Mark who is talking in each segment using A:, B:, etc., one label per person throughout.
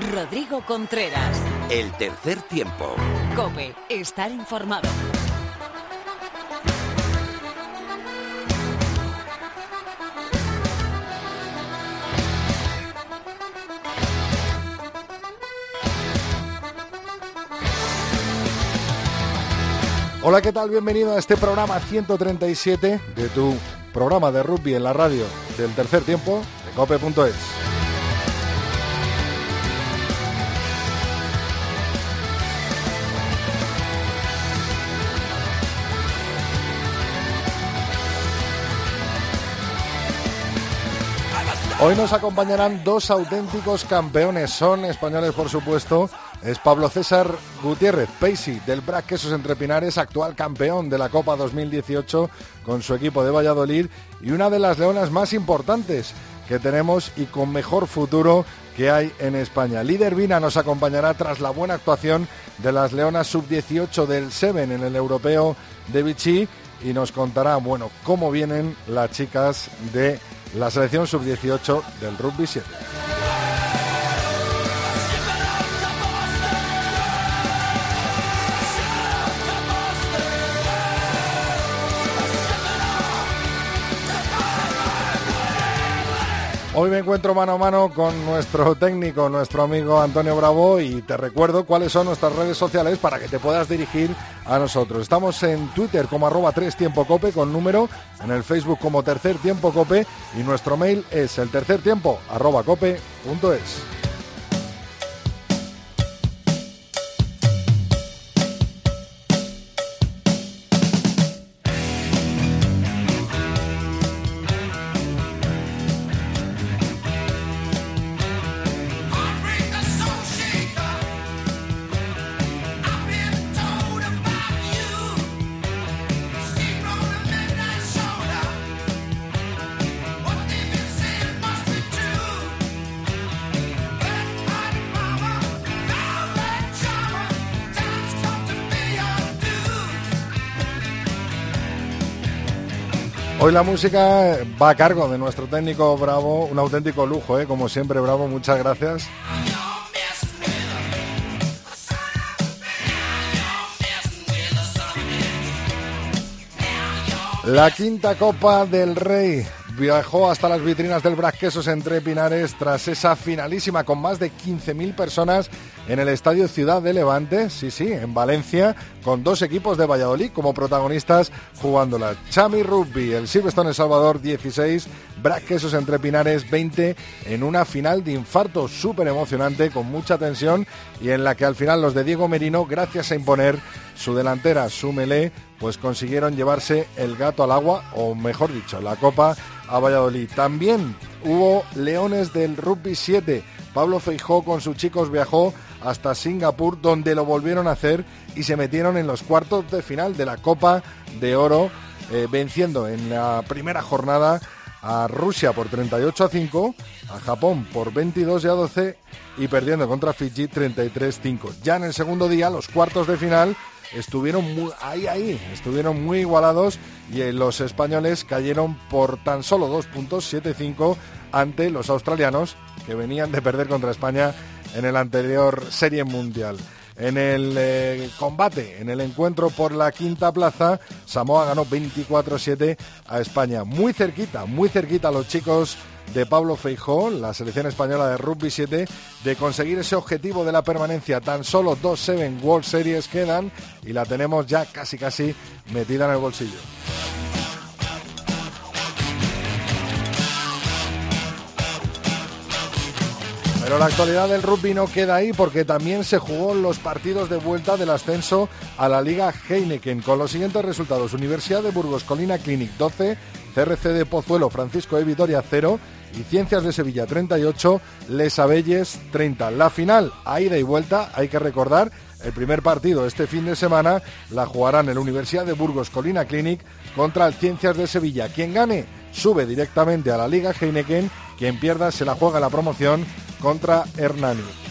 A: Rodrigo Contreras.
B: El tercer tiempo.
A: Cope, estar informado.
C: Hola, ¿qué tal? Bienvenido a este programa 137 de tu programa de rugby en la radio del tercer tiempo de cope.es. Hoy nos acompañarán dos auténticos campeones, son españoles por supuesto, es Pablo César Gutiérrez, Paisy del Brac Quesos Entre Pinares, actual campeón de la Copa 2018 con su equipo de Valladolid y una de las leonas más importantes que tenemos y con mejor futuro que hay en España. Líder Vina nos acompañará tras la buena actuación de las leonas sub-18 del Seven en el europeo de Vichy y nos contará, bueno, cómo vienen las chicas de la selección sub-18 del rugby 7. Hoy me encuentro mano a mano con nuestro técnico, nuestro amigo Antonio Bravo y te recuerdo cuáles son nuestras redes sociales para que te puedas dirigir a nosotros. Estamos en Twitter como arroba 3 tiempo cope con número, en el Facebook como tercer tiempo cope y nuestro mail es el tercer tiempo arroba cope Hoy la música va a cargo de nuestro técnico Bravo, un auténtico lujo, ¿eh? como siempre Bravo, muchas gracias. La quinta Copa del Rey viajó hasta las vitrinas del Brasquesos entre Pinares tras esa finalísima con más de 15.000 personas en el Estadio Ciudad de Levante, sí, sí, en Valencia, con dos equipos de Valladolid como protagonistas jugándola. Chami Rugby, el Silverstone El Salvador 16, Brasquesos entre Pinares 20, en una final de infarto súper emocionante, con mucha tensión y en la que al final los de Diego Merino, gracias a imponer su delantera, su melé, pues consiguieron llevarse el gato al agua, o mejor dicho, la copa a Valladolid. También hubo Leones del Rugby 7. Pablo Feijó con sus chicos viajó hasta Singapur, donde lo volvieron a hacer y se metieron en los cuartos de final de la Copa de Oro, eh, venciendo en la primera jornada a Rusia por 38 a 5, a Japón por 22 a 12 y perdiendo contra Fiji 33-5. Ya en el segundo día, los cuartos de final estuvieron muy, ahí, ahí, estuvieron muy igualados y eh, los españoles cayeron por tan solo dos puntos, 7-5, ante los australianos que venían de perder contra España en el anterior Serie Mundial. En el eh, combate, en el encuentro por la quinta plaza, Samoa ganó 24-7 a España. Muy cerquita, muy cerquita los chicos de Pablo Feijó, la selección española de rugby 7, de conseguir ese objetivo de la permanencia. Tan solo dos Seven World Series quedan y la tenemos ya casi casi metida en el bolsillo. Pero la actualidad del rugby no queda ahí porque también se jugó los partidos de vuelta del ascenso a la Liga Heineken con los siguientes resultados. Universidad de Burgos Colina Clinic 12, CRC de Pozuelo Francisco de Vitoria 0 y Ciencias de Sevilla 38, Les Abelles 30. La final, a ida y vuelta, hay que recordar, el primer partido este fin de semana la jugarán en Universidad de Burgos Colina Clinic contra el Ciencias de Sevilla. Quien gane sube directamente a la Liga Heineken, quien pierda se la juega la promoción contra Hernani.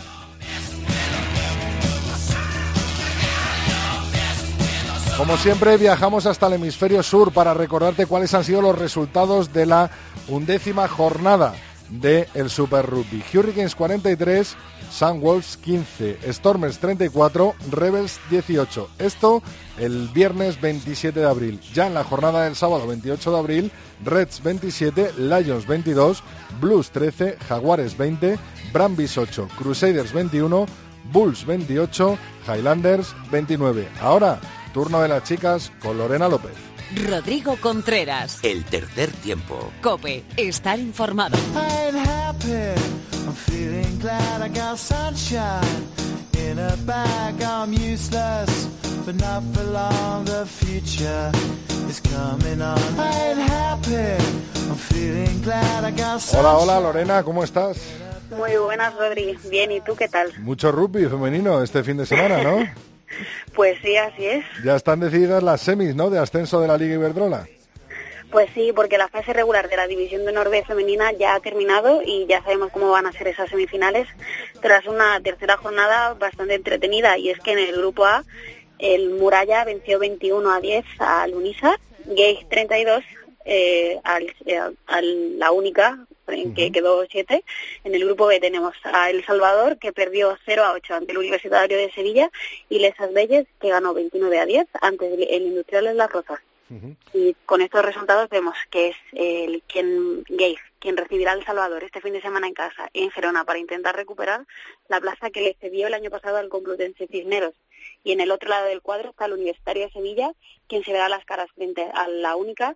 C: Como siempre, viajamos hasta el hemisferio sur para recordarte cuáles han sido los resultados de la undécima jornada del Super Rugby. Hurricanes 43, Sunwolves 15, Stormers 34, Rebels 18. Esto el viernes 27 de abril. Ya en la jornada del sábado 28 de abril, Reds 27, Lions 22, Blues 13, Jaguares 20, Brambis 8, Crusaders 21, Bulls 28, Highlanders 29. Ahora, turno de las chicas con Lorena López.
A: Rodrigo Contreras.
B: El tercer tiempo.
A: Cope, estar informado.
C: Hola, hola Lorena, ¿cómo estás?
D: Muy buenas, Rodri. Bien, ¿y tú qué tal?
C: Mucho rugby femenino este fin de semana, ¿no?
D: pues sí, así es.
C: Ya están decididas las semis, ¿no? De ascenso de la Liga Iberdrola.
D: Pues sí, porque la fase regular de la División de Norte femenina ya ha terminado y ya sabemos cómo van a ser esas semifinales tras una tercera jornada bastante entretenida y es que en el grupo A el Muralla venció 21 a 10 al Unisa, Gay 32 eh, al, eh, la única en que quedó 7. En el grupo B tenemos a El Salvador, que perdió 0 a 8 ante el Universitario de Sevilla, y Lesas Belles, que ganó 29 a 10 ante el, Industrial de Las Rozas. Y con estos resultados vemos que es el quien Gay quien recibirá El Salvador este fin de semana en casa, en Gerona, para intentar recuperar la plaza que le cedió el año pasado al Complutense Cisneros. Y en el otro lado del cuadro está el Universitario de Sevilla, quien se verá las caras frente a la única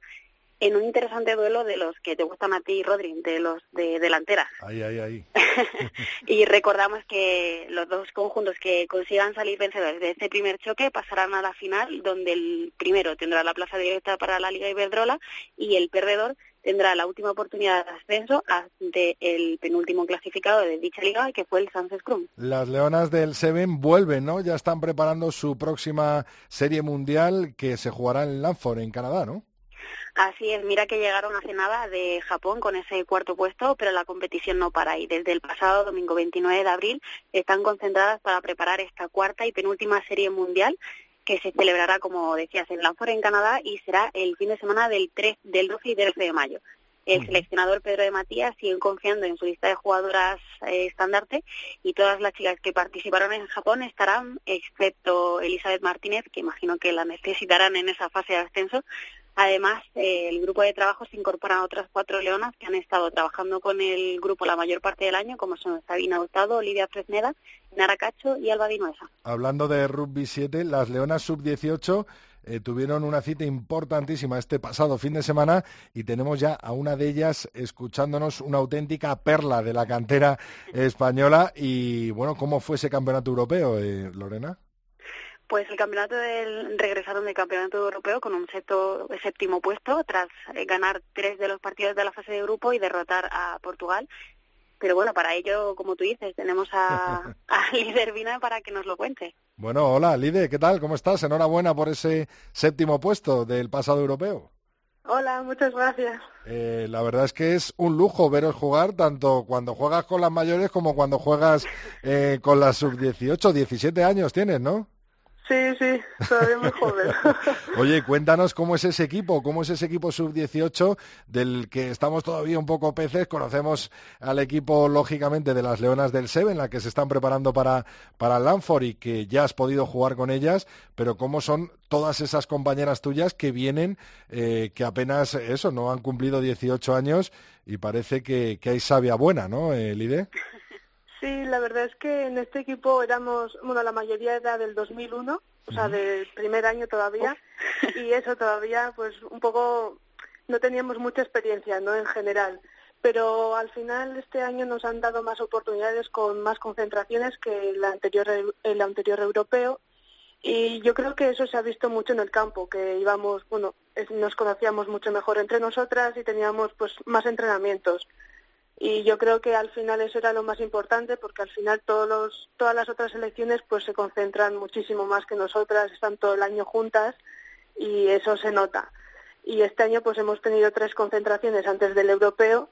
D: en un interesante duelo de los que te gustan a ti, Rodri, de los de delanteras.
C: Ahí, ahí, ahí.
D: y recordamos que los dos conjuntos que consigan salir vencedores de este primer choque pasarán a la final, donde el primero tendrá la plaza directa para la Liga Iberdrola y el perdedor tendrá la última oportunidad de ascenso ante el penúltimo clasificado de dicha liga, que fue el Sunset Scrum.
C: Las Leonas del Seven vuelven, ¿no? Ya están preparando su próxima serie mundial que se jugará en Lanford, en Canadá, ¿no?
D: Así es, mira que llegaron hace nada de Japón con ese cuarto puesto, pero la competición no para y desde el pasado domingo 29 de abril están concentradas para preparar esta cuarta y penúltima serie mundial que se celebrará, como decías, en Lanford, en Canadá, y será el fin de semana del, 3, del 12 y 13 de mayo. El seleccionador Pedro de Matías sigue confiando en su lista de jugadoras eh, estandarte y todas las chicas que participaron en Japón estarán, excepto Elizabeth Martínez, que imagino que la necesitarán en esa fase de ascenso, Además, eh, el grupo de trabajo se incorpora a otras cuatro leonas que han estado trabajando con el grupo la mayor parte del año, como son Sabina Hurtado, Olivia Fresneda, Nara Cacho y Alba Dinuesa.
C: Hablando de rugby 7, las leonas sub-18 eh, tuvieron una cita importantísima este pasado fin de semana y tenemos ya a una de ellas escuchándonos una auténtica perla de la cantera española. Y bueno, ¿cómo fue ese campeonato europeo, eh, Lorena?
D: Pues el campeonato del, regresaron del campeonato europeo con un séptimo puesto tras eh, ganar tres de los partidos de la fase de grupo y derrotar a Portugal. Pero bueno, para ello, como tú dices, tenemos a, a Líder Vina para que nos lo cuente.
C: Bueno, hola Líder, ¿qué tal? ¿Cómo estás? Enhorabuena por ese séptimo puesto del pasado europeo.
E: Hola, muchas gracias.
C: Eh, la verdad es que es un lujo veros jugar tanto cuando juegas con las mayores como cuando juegas eh, con las sub-18, 17 años tienes, ¿no?
E: Sí, sí, todavía muy joven.
C: Oye, cuéntanos cómo es ese equipo, cómo es ese equipo sub-18 del que estamos todavía un poco peces. Conocemos al equipo, lógicamente, de las Leonas del Seven, la que se están preparando para, para Lanford y que ya has podido jugar con ellas, pero cómo son todas esas compañeras tuyas que vienen, eh, que apenas eso, no han cumplido 18 años y parece que, hay sabia buena, ¿no, eh, Lide?
E: Sí, la verdad es que en este equipo éramos, bueno, la mayoría era del 2001, o sea, del primer año todavía, y eso todavía, pues un poco, no teníamos mucha experiencia, ¿no? En general. Pero al final este año nos han dado más oportunidades con más concentraciones que el anterior, el anterior europeo. Y yo creo que eso se ha visto mucho en el campo, que íbamos, bueno, nos conocíamos mucho mejor entre nosotras y teníamos pues más entrenamientos y yo creo que al final eso era lo más importante porque al final todos los, todas las otras elecciones pues se concentran muchísimo más que nosotras, están todo el año juntas y eso se nota. Y este año pues hemos tenido tres concentraciones antes del europeo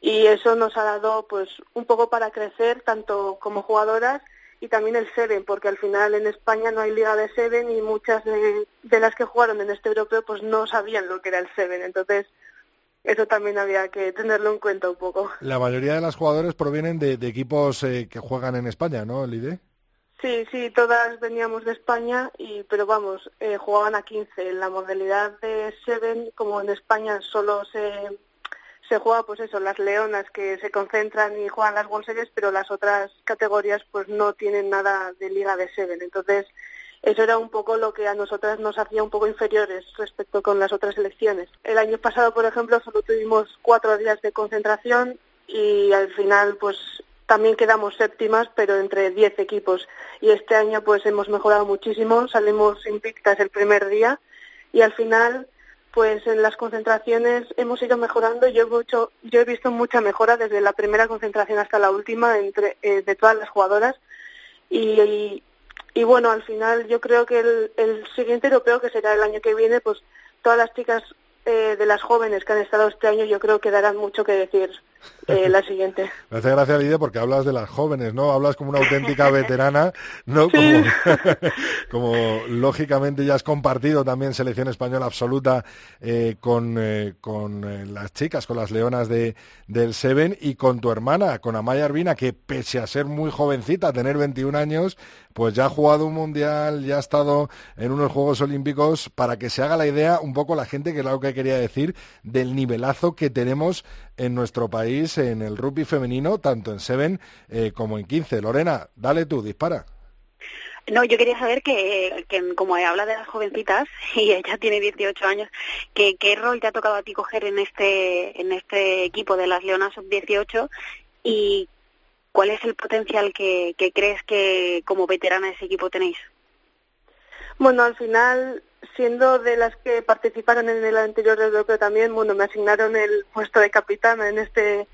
E: y eso nos ha dado pues un poco para crecer tanto como jugadoras y también el Seven, porque al final en España no hay liga de Seven y muchas de, de las que jugaron en este europeo pues no sabían lo que era el Seven. Entonces eso también había que tenerlo en cuenta un poco.
C: La mayoría de las jugadores provienen de, equipos eh, que juegan en España, ¿no, Lide?
E: Sí, sí, todas veníamos de España, y pero vamos, eh, jugaban a 15. En la modalidad de Seven, como en España solo se, se juega, pues eso, las leonas que se concentran y juegan las World Series, pero las otras categorías pues no tienen nada de liga de Seven. Entonces, eso era un poco lo que a nosotras nos hacía un poco inferiores respecto con las otras elecciones. El año pasado, por ejemplo, solo tuvimos cuatro días de concentración y al final, pues también quedamos séptimas, pero entre diez equipos. Y este año, pues hemos mejorado muchísimo. Salimos invictas el primer día y al final, pues en las concentraciones hemos ido mejorando. Yo he, yo he visto mucha mejora desde la primera concentración hasta la última entre, eh, de todas las jugadoras. y bueno, al final yo creo que el, el siguiente europeo, que será el año que viene, pues todas las chicas eh, de las jóvenes que han estado este año, yo creo que darán mucho que decir eh, la siguiente.
C: Me hace gracia, Lidia, porque hablas de las jóvenes, ¿no? Hablas como una auténtica veterana, ¿no? Como, lógicamente ya has compartido también selección española absoluta eh, con, eh, con las chicas, con las leonas de, del Seven y con tu hermana, con Amaya Arbina, que pese a ser muy jovencita, tener 21 años, pues ya ha jugado un mundial, ya ha estado en unos Juegos Olímpicos, para que se haga la idea un poco la gente, que es lo que quería decir, del nivelazo que tenemos en nuestro país en el rugby femenino, tanto en Seven eh, como en 15. Lorena, dale tú, dispara.
D: No, yo quería saber que, que, como habla de las jovencitas y ella tiene 18 años, que, ¿qué rol te ha tocado a ti coger en este, en este equipo de las Leonas Sub-18 y cuál es el potencial que, que crees que como veterana de ese equipo tenéis?
E: Bueno, al final siendo de las que participaron en el anterior europeo también, bueno, me asignaron el puesto de capitana en este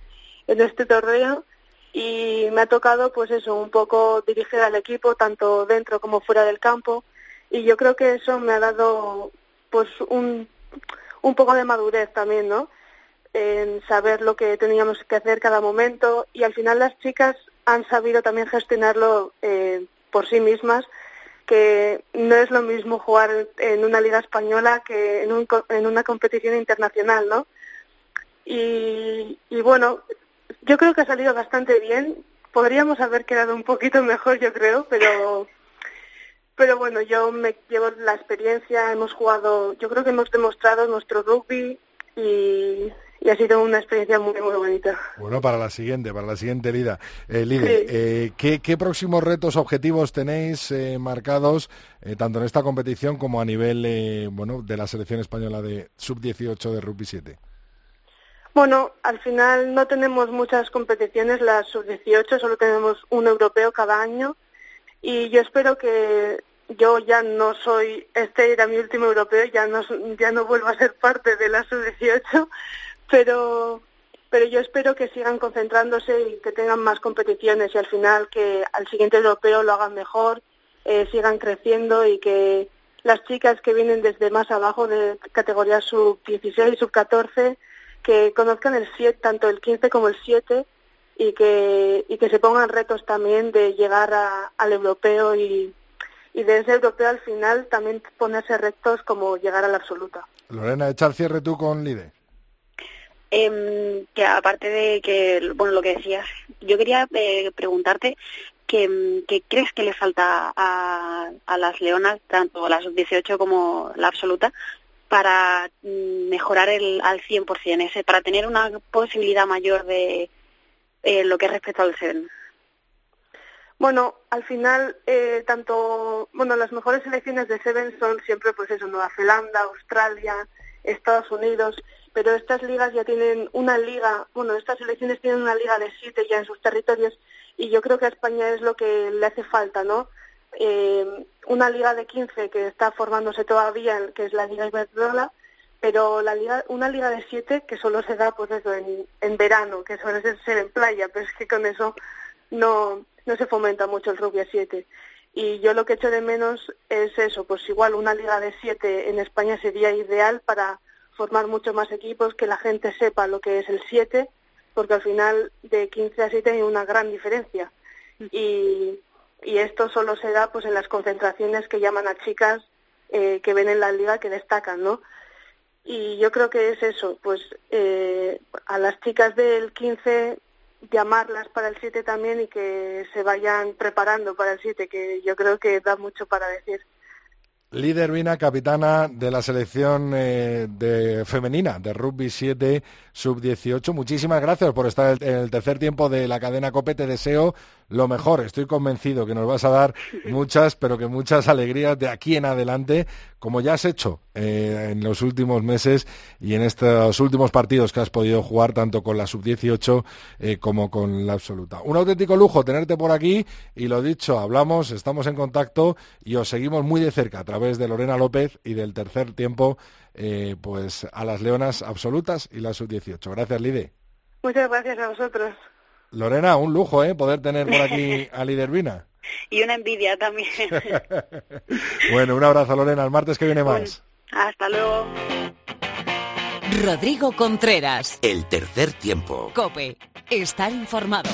E: en este torneo y me ha tocado pues eso, un poco dirigir al equipo tanto dentro como fuera del campo y yo creo que eso me ha dado pues un un poco de madurez también, ¿no? En saber lo que teníamos que hacer cada momento y al final las chicas han sabido también gestionarlo eh, por sí mismas que no es lo mismo jugar en una liga española que en, un, en una competición internacional, ¿no? Y, y bueno, yo creo que ha salido bastante bien. Podríamos haber quedado un poquito mejor, yo creo, pero pero bueno, yo me llevo la experiencia, hemos jugado, yo creo que hemos demostrado nuestro rugby y, y ha sido una experiencia muy, muy bonita.
C: Bueno, para la siguiente, para la siguiente Lida. Eh, eh ¿qué, próximos retos, objetivos tenéis eh, marcados, eh, tanto en esta competición como a nivel bueno, de la selección española de sub-18 de rugby 7?
E: Bueno, al final no tenemos muchas competiciones, las sub-18, solo tenemos un europeo cada año y yo espero que yo ya no soy, este era mi último europeo, ya no, ya no vuelvo a ser parte de la sub-18, pero pero yo espero que sigan concentrándose y que tengan más competiciones y al final que al siguiente europeo lo hagan mejor, eh, sigan creciendo y que las chicas que vienen desde más abajo de categoría sub-16 y sub-14 que conozcan el 7, tanto el 15 como el 7 y que, y que se pongan retos también de llegar al europeo y, y de ese europeo al final también ponerse retos como llegar a la absoluta.
C: Lorena, echa el cierre tú con Lide.
D: Eh, que aparte de que, bueno, lo que decías, yo quería eh, preguntarte que, crees que le falta a, a las leonas, tanto las 18 como la absoluta, para mm, mejorar el, al 100%, ese, para tener una posibilidad mayor de eh, lo que es respecto al CERN.
E: Bueno, al final, eh, tanto, bueno, las mejores selecciones de Seven son siempre, pues eso, Nueva Zelanda, Australia, Estados Unidos, pero estas ligas ya tienen una liga, bueno, estas selecciones tienen una liga de siete ya en sus territorios y yo creo que a España es lo que le hace falta, ¿no? Eh, una liga de 15 que está formándose todavía, que es la Liga Iberdrola, pero la liga, una liga de siete que solo se da pues eso en, en verano, que suele ser en playa, pero es que con eso no, no se fomenta mucho el rugby a siete. Y yo lo que echo de menos es eso, pues igual una liga de siete en España sería ideal para formar muchos más equipos, que la gente sepa lo que es el 7, porque al final de 15 a 7 hay una gran diferencia. Y, y esto solo se da pues en las concentraciones que llaman a chicas eh, que ven en la liga que destacan, ¿no? y yo creo que es eso, pues eh, a las chicas del 15 llamarlas para el 7 también y que se vayan preparando para el 7, que yo creo que da mucho para decir.
C: Líder Vina, capitana de la selección eh, de femenina de rugby 7 sub-18. Muchísimas gracias por estar en el tercer tiempo de la cadena COPE. Te deseo lo mejor. Estoy convencido que nos vas a dar muchas, pero que muchas alegrías de aquí en adelante, como ya has hecho eh, en los últimos meses y en estos últimos partidos que has podido jugar tanto con la sub-18 eh, como con la absoluta. Un auténtico lujo tenerte por aquí y lo dicho, hablamos, estamos en contacto y os seguimos muy de cerca a través de Lorena López y del tercer tiempo eh, pues a las leonas absolutas y la sub-18. Gracias, Lide.
E: Muchas gracias a vosotros.
C: Lorena, un lujo, ¿eh? Poder tener por aquí a Lidervina.
D: Y una envidia también.
C: bueno, un abrazo, Lorena. El martes que viene más.
D: hasta luego.
A: Rodrigo Contreras.
B: El tercer tiempo.
A: Cope. Estar informado.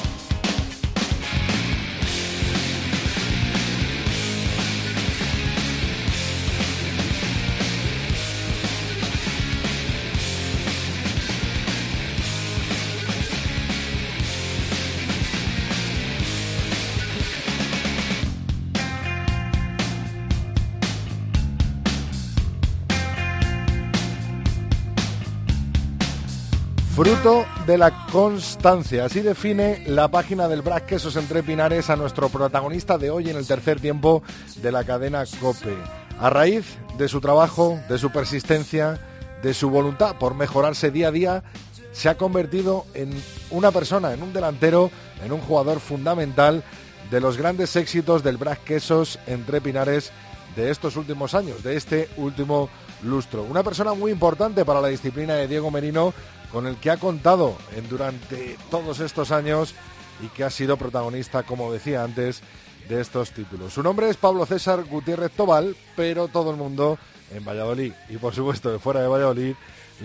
C: Fruto de la constancia. Así define la página del Brac Quesos entre Pinares a nuestro protagonista de hoy en el tercer tiempo de la cadena COPE. A raíz de su trabajo, de su persistencia, de su voluntad por mejorarse día a día, se ha convertido en una persona, en un delantero, en un jugador fundamental de los grandes éxitos del Brac Quesos entre Pinares de estos últimos años, de este último lustro. Una persona muy importante para la disciplina de Diego Merino, con el que ha contado durante todos estos años y que ha sido protagonista, como decía antes, de estos títulos. Su nombre es Pablo César Gutiérrez Tobal, pero todo el mundo en Valladolid y por supuesto de fuera de Valladolid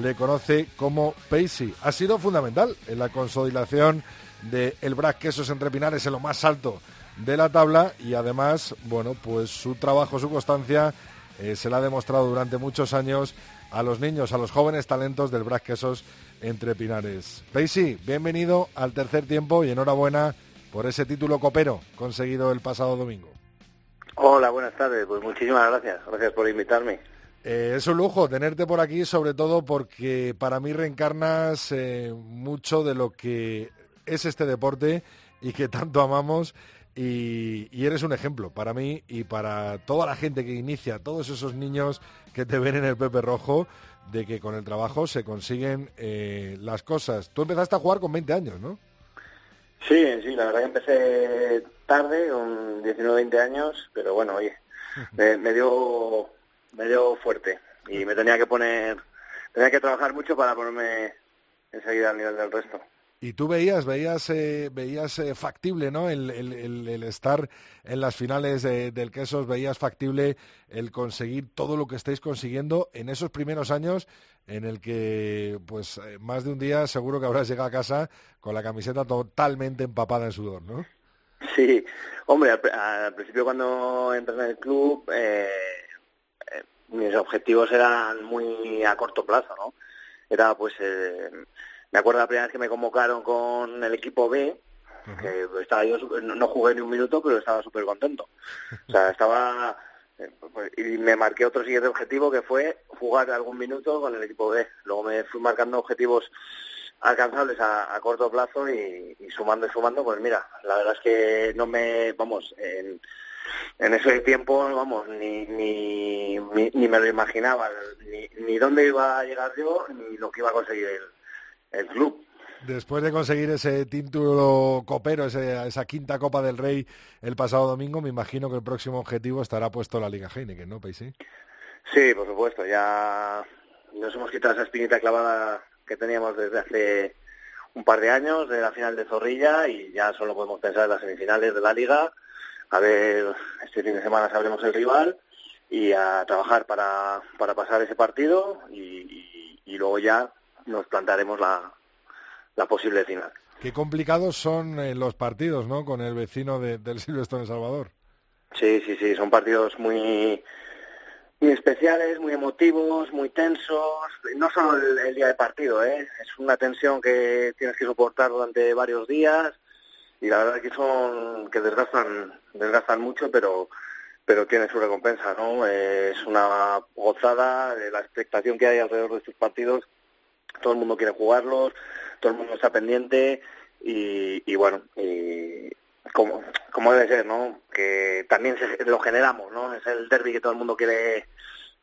C: le conoce como Paisy. Ha sido fundamental en la consolidación de el Brac Quesos entre Pinares en lo más alto de la tabla y además, bueno, pues su trabajo, su constancia eh, se la ha demostrado durante muchos años a los niños, a los jóvenes talentos del Brac Quesos entre Pinares. Paisy, bienvenido al tercer tiempo y enhorabuena por ese título copero conseguido el pasado domingo.
F: Hola, buenas tardes. Pues muchísimas gracias. Gracias por invitarme.
C: Eh, es un lujo tenerte por aquí, sobre todo porque para mí reencarnas eh, mucho de lo que es este deporte y que tanto amamos. Y, y, eres un ejemplo para mí y para toda la gente que inicia, todos esos niños que te ven en el Pepe Rojo, de que con el trabajo se consiguen eh, las cosas. Tú empezaste a jugar con 20 años, ¿no?
F: Sí, sí, la verdad que empecé tarde, con 19 20 años, pero bueno, oye, me, dio, me dio fuerte y me tenía que poner, tenía que trabajar mucho para ponerme enseguida al nivel del resto.
C: Y tú veías, veías, eh, veías eh, factible, ¿no? El, estar en las finales del Quesos, veías factible el conseguir todo lo que estáis consiguiendo en esos primeros años en el que, pues, eh, más de un día seguro que habrás llegado a casa con la camiseta totalmente empapada en sudor, ¿no?
F: Sí, hombre, al, principio cuando entré en el club, mis objetivos eran muy a corto plazo, ¿no? Era, pues, me acuerdo la primera vez que me convocaron con el equipo B, que estaba yo no jugué ni un minuto, pero estaba súper contento. O sea, estaba eh, pues, y me marqué otro siguiente objetivo que fue jugar algún minuto con el equipo B. Luego me fui marcando objetivos alcanzables a, corto plazo y, sumando y sumando, pues mira, la verdad es que no me, vamos, en, en ese tiempo, vamos, ni, ni, ni, me lo imaginaba, ni, ni dónde iba a llegar yo, ni lo que iba a conseguir él el club.
C: Después de conseguir ese título copero, esa quinta Copa del Rey el pasado domingo, me imagino que el próximo objetivo estará puesto la Liga Heineken, ¿no, Paisy?
F: Sí, por supuesto. Ya nos hemos quitado esa espinita clavada que teníamos desde hace un par de años, de la final de Zorrilla, y ya solo podemos pensar en las semifinales de la Liga. A ver, este fin de semana sabremos el rival y a trabajar para, para pasar ese partido y, y luego ya nos plantaremos la, la posible final.
C: Qué complicados son eh, los partidos, ¿no? Con el vecino del Silvestre en Salvador.
F: Sí, sí, sí, son partidos muy muy especiales, muy emotivos, muy tensos. No solo el, día de partido, ¿eh? es una tensión que tienes que soportar durante varios días y la verdad es que son que desgastan, desgastan mucho, pero pero tiene su recompensa, ¿no? es una gozada de la expectación que hay alrededor de estos partidos. Todo el mundo quiere jugarlos, todo el mundo está pendiente y, y bueno, y, como, como debe ser, ¿no? Que también lo generamos, ¿no? Es el derby que todo el mundo quiere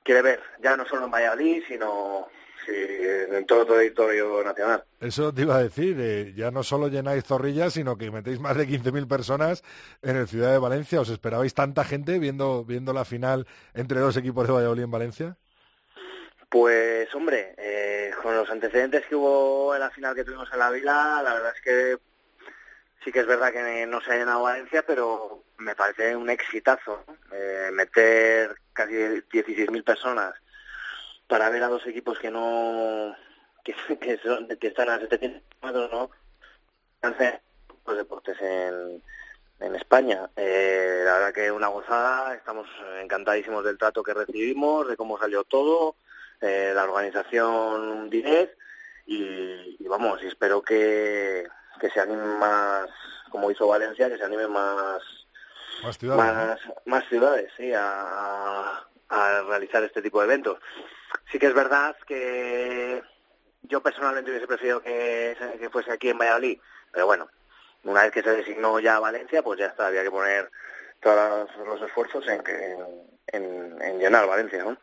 F: quiere ver, ya no solo en Valladolid, sino en todo el territorio nacional.
C: Eso te iba a decir, eh, ya no solo llenáis zorrillas, sino que metéis más de 15.000 personas en el Ciudad de Valencia. ¿Os esperabais tanta gente viendo, viendo la final entre dos equipos de Valladolid en Valencia?
F: Pues hombre, eh, con los antecedentes que hubo en la final que tuvimos en la Vila, la verdad es que sí que es verdad que no se ha llenado Valencia, pero me parece un exitazo. Eh, meter casi 16.000 personas para ver a dos equipos que no que, son, que están a 700 metros, ¿no? los deportes en, en España. Eh, la verdad que una gozada, estamos encantadísimos del trato que recibimos, de cómo salió todo, eh, la organización 10 y, y, vamos, y espero que, que se animen más, como hizo Valencia, que se animen más
C: más ciudades,
F: más, ciudades sí, a, a realizar este tipo de eventos. Sí que es verdad que yo personalmente hubiese preferido que, que fuese aquí en Valladolid, pero bueno, una vez que se designó ya Valencia, pues ya está, había que poner todos los esfuerzos en, que, en, llenar Valencia. ¿no?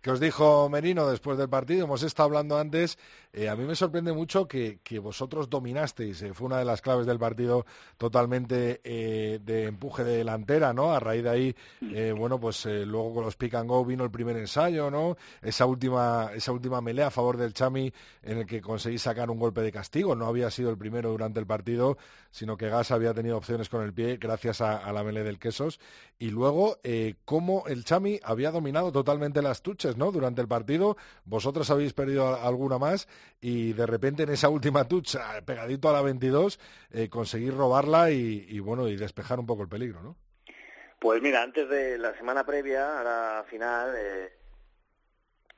C: ¿Qué os dijo Merino después del partido? Hemos estado hablando antes. Eh, a mí me sorprende mucho que, vosotros dominasteis. Eh, fue una de las claves del partido totalmente eh, de empuje de delantera, ¿no? A raíz de ahí, bueno, pues luego con los pick and go vino el primer ensayo, ¿no? Esa última, esa última melea a favor del Chami en el que conseguís sacar un golpe de castigo. No había sido el primero durante el partido, sino que Gas había tenido opciones con el pie gracias a, la melea del Quesos. Y luego, cómo el Chami había dominado totalmente las tuches, ¿no? Durante el partido, vosotros habéis perdido alguna más y de repente en esa última tucha, pegadito a la 22, eh, conseguir robarla y, bueno, y despejar un poco el peligro, ¿no?
F: Pues mira, antes de la semana previa a la final, eh,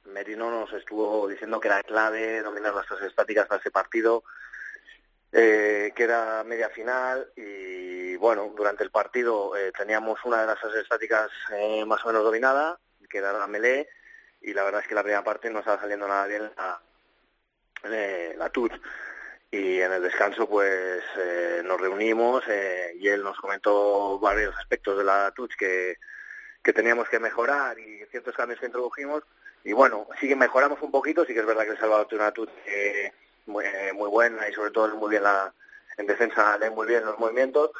F: Merino nos estuvo diciendo que era clave dominar las fases estáticas para ese partido, eh, que era media final y bueno, durante el partido eh, teníamos una de las estáticas eh, más o menos dominada, que era la melee, y la verdad es que la primera parte no estaba saliendo nada bien la, eh, la TUT. Y en el descanso pues nos reunimos y él nos comentó varios aspectos de la TUT que, que teníamos que mejorar y ciertos cambios que introdujimos. Y bueno, sí que mejoramos un poquito, sí que es verdad que el Salvador tiene una TUT muy, muy buena y sobre todo muy bien la, en defensa lee muy bien los movimientos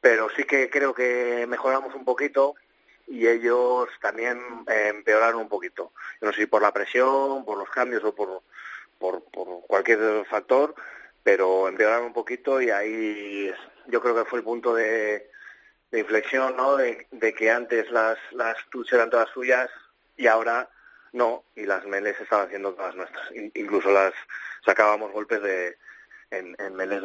F: pero sí que creo que mejoramos un poquito y ellos también eh, empeoraron un poquito. no sé si por la presión, por los cambios o por, por, cualquier factor, pero empeoraron un poquito y ahí yo creo que fue el punto de, inflexión, ¿no? De, que antes las, las eran todas suyas y ahora no, y las meles estaban haciendo todas nuestras. Incluso las sacábamos golpes de en, en meles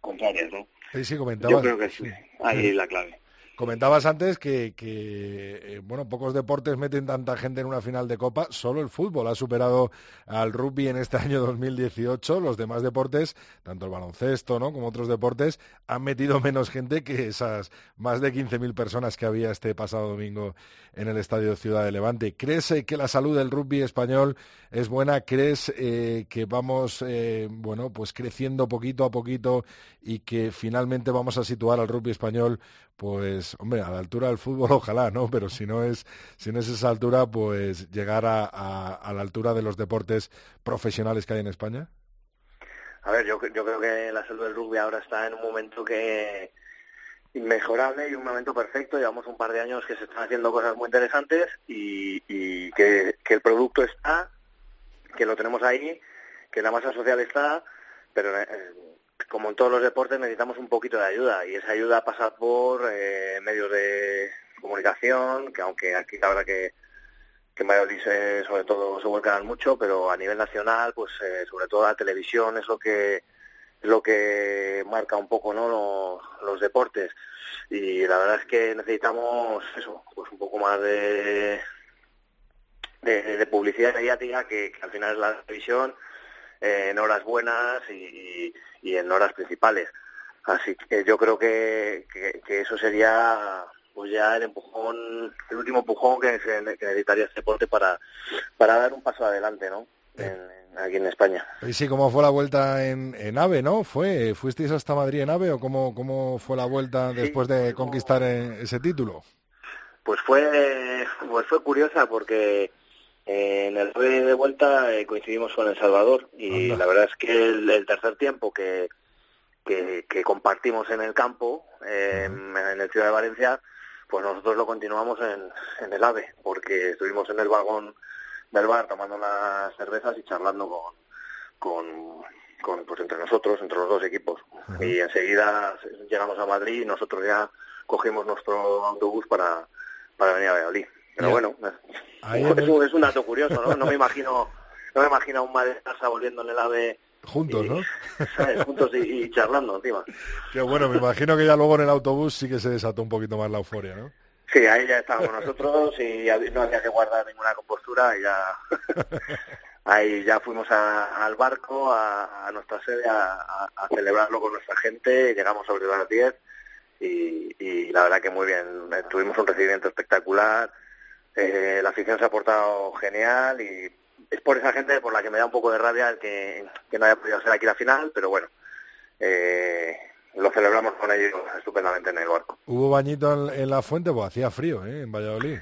F: contrarias, ¿no?
C: Sí, sí, Yo
F: creo que sí. Ahí la clave.
C: Comentabas antes que, eh, bueno, pocos deportes meten tanta gente en una final de Copa, solo el fútbol ha superado al rugby en este año 2018, los demás deportes, tanto el baloncesto ¿no? como otros deportes, han metido menos gente que esas más de 15.000 personas que había este pasado domingo en el Estadio Ciudad de Levante. ¿Crees eh, que la salud del rugby español es buena? ¿Crees eh, que vamos, bueno, pues creciendo poquito a poquito y que finalmente vamos a situar al rugby español pues, hombre, a la altura del fútbol ojalá, ¿no? Pero si no es, si no es esa altura, pues llegar a, a, la altura de los deportes profesionales que hay en España.
F: A ver, yo, yo creo que la salud del rugby ahora está en un momento que inmejorable y un momento perfecto. Llevamos un par de años que se están haciendo cosas muy interesantes y, y que, que el producto está, que lo tenemos ahí, que la masa social está, pero eh, como en todos los deportes, necesitamos un poquito de ayuda y esa ayuda pasa por eh, medios de comunicación, que aunque aquí la verdad que, que en Valladolid sobre todo se vuelcan mucho, pero a nivel nacional, pues eh, sobre todo la televisión es lo que lo que marca un poco no los, deportes. Y la verdad es que necesitamos eso pues un poco más de de, publicidad mediática que, al final es la televisión eh, en horas buenas y, en horas principales. Así que yo creo que, que, eso sería pues ya el empujón, el último empujón que, necesitaría este deporte para, para dar un paso adelante, ¿no? aquí en España.
C: Y sí, ¿cómo fue la vuelta en, en AVE, no? ¿Fue, ¿Fuisteis hasta Madrid en AVE o cómo, cómo fue la vuelta después de conquistar e, ese título?
F: Pues fue, pues fue curiosa porque eh, en el AVE de vuelta eh, coincidimos con El Salvador y la verdad es que el, tercer tiempo que, que, compartimos en el campo, en el Ciudad de Valencia, pues nosotros lo continuamos en, en el AVE porque estuvimos en el vagón del bar tomando unas cervezas y charlando con, con, pues entre nosotros, entre los dos equipos. Y enseguida llegamos a Madrid y nosotros ya cogimos nuestro autobús para, para venir a Valladolid. Pero bueno, es, un dato curioso, ¿no? No me imagino, no me imagino a un Madrid volviendo en el AVE
C: Juntos, ¿no?
F: Juntos y, charlando encima.
C: Qué bueno, me imagino que ya luego en el autobús sí que se desató un poquito más la euforia, ¿no?
F: Sí, ahí ya estábamos nosotros y no había que guardar ninguna compostura y ya ahí ya fuimos a, al barco, a, nuestra sede, a, celebrarlo con nuestra gente, llegamos sobre las 10 y, la verdad que muy bien, tuvimos un recibimiento espectacular, eh, la afición se ha portado genial y es por esa gente por la que me da un poco de rabia el que, que no haya podido ser aquí la final, pero bueno, eh, lo celebramos con ellos estupendamente en el barco.
C: ¿Hubo bañito en, la fuente? Pues hacía frío, ¿eh? En Valladolid.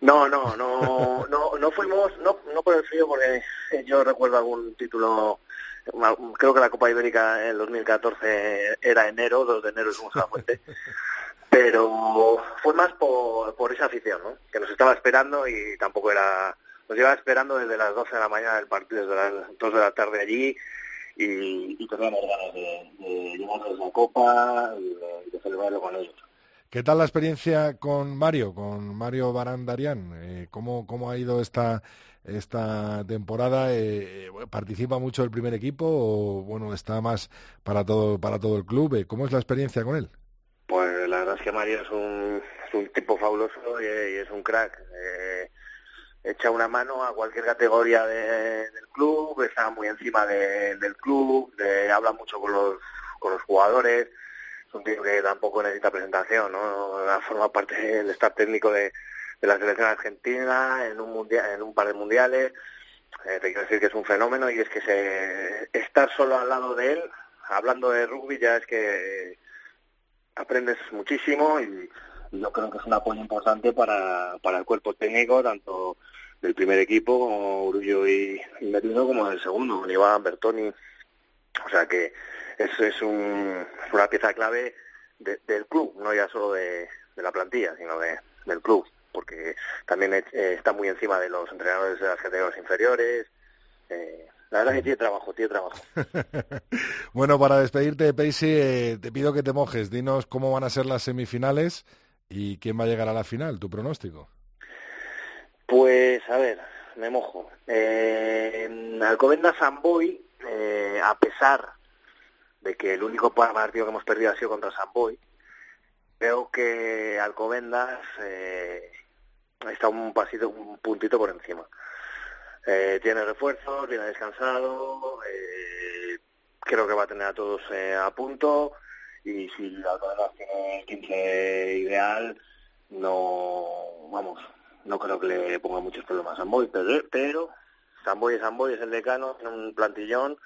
F: No, no, no, no, no fuimos, no, no por el frío, porque yo recuerdo algún título, creo que la Copa Ibérica en 2014 era enero, 2 de enero a la fuente, pero fue más por, por esa afición, ¿no? Que nos estaba esperando y tampoco era, nos llevaba esperando desde las 12 de la mañana del partido, desde las 2 de la tarde allí, y, y teníamos ganas de, llevarnos la copa y de, celebrarlo con ellos.
C: ¿Qué tal la experiencia con Mario, con Mario Barandarian? Eh, ¿cómo, ¿Cómo ha ido esta, esta temporada? Eh, ¿Participa mucho el primer equipo o bueno está más para todo, para todo el club? Eh, ¿Cómo es la experiencia con él?
F: Pues la verdad es que Mario es un, tipo fabuloso y, es un crack. Eh, echa una mano a cualquier categoría del club, está muy encima del club, habla mucho con los, con los jugadores, es un tío que tampoco necesita presentación, ¿no? Forma parte del staff técnico de, la selección argentina en un, mundial, en un par de mundiales. Eh, te quiero decir que es un fenómeno y es que se, estar solo al lado de él, hablando de rugby, ya es que aprendes muchísimo y, yo creo que es un apoyo importante para, para el cuerpo técnico, tanto del primer equipo, como Urullo y, y como del segundo, Iván Bertoni. O sea que es, es, un, una pieza clave del club, no ya solo de, la plantilla, sino de, del club, porque también eh, está muy encima de los entrenadores de las categorías inferiores. Eh, la verdad es que tiene trabajo, tiene trabajo.
C: bueno, para despedirte, Paisy, eh, te pido que te mojes. Dinos cómo van a ser las semifinales y quién va a llegar a la final, tu pronóstico.
F: Pues a ver, me mojo. Eh, Alcobendas Samboy, eh, a pesar de que el único partido que hemos perdido ha sido contra Samboy, creo que Alcobendas eh, está un pasito, un puntito por encima. Eh, tiene refuerzos, viene descansado, eh, creo que va a tener a todos eh, a punto y si Alcobendas tiene el 15 ideal, no, vamos, no creo que le ponga muchos problemas a Samboy, pero, pero Samboy es Samboy, es el decano, tiene un plantillón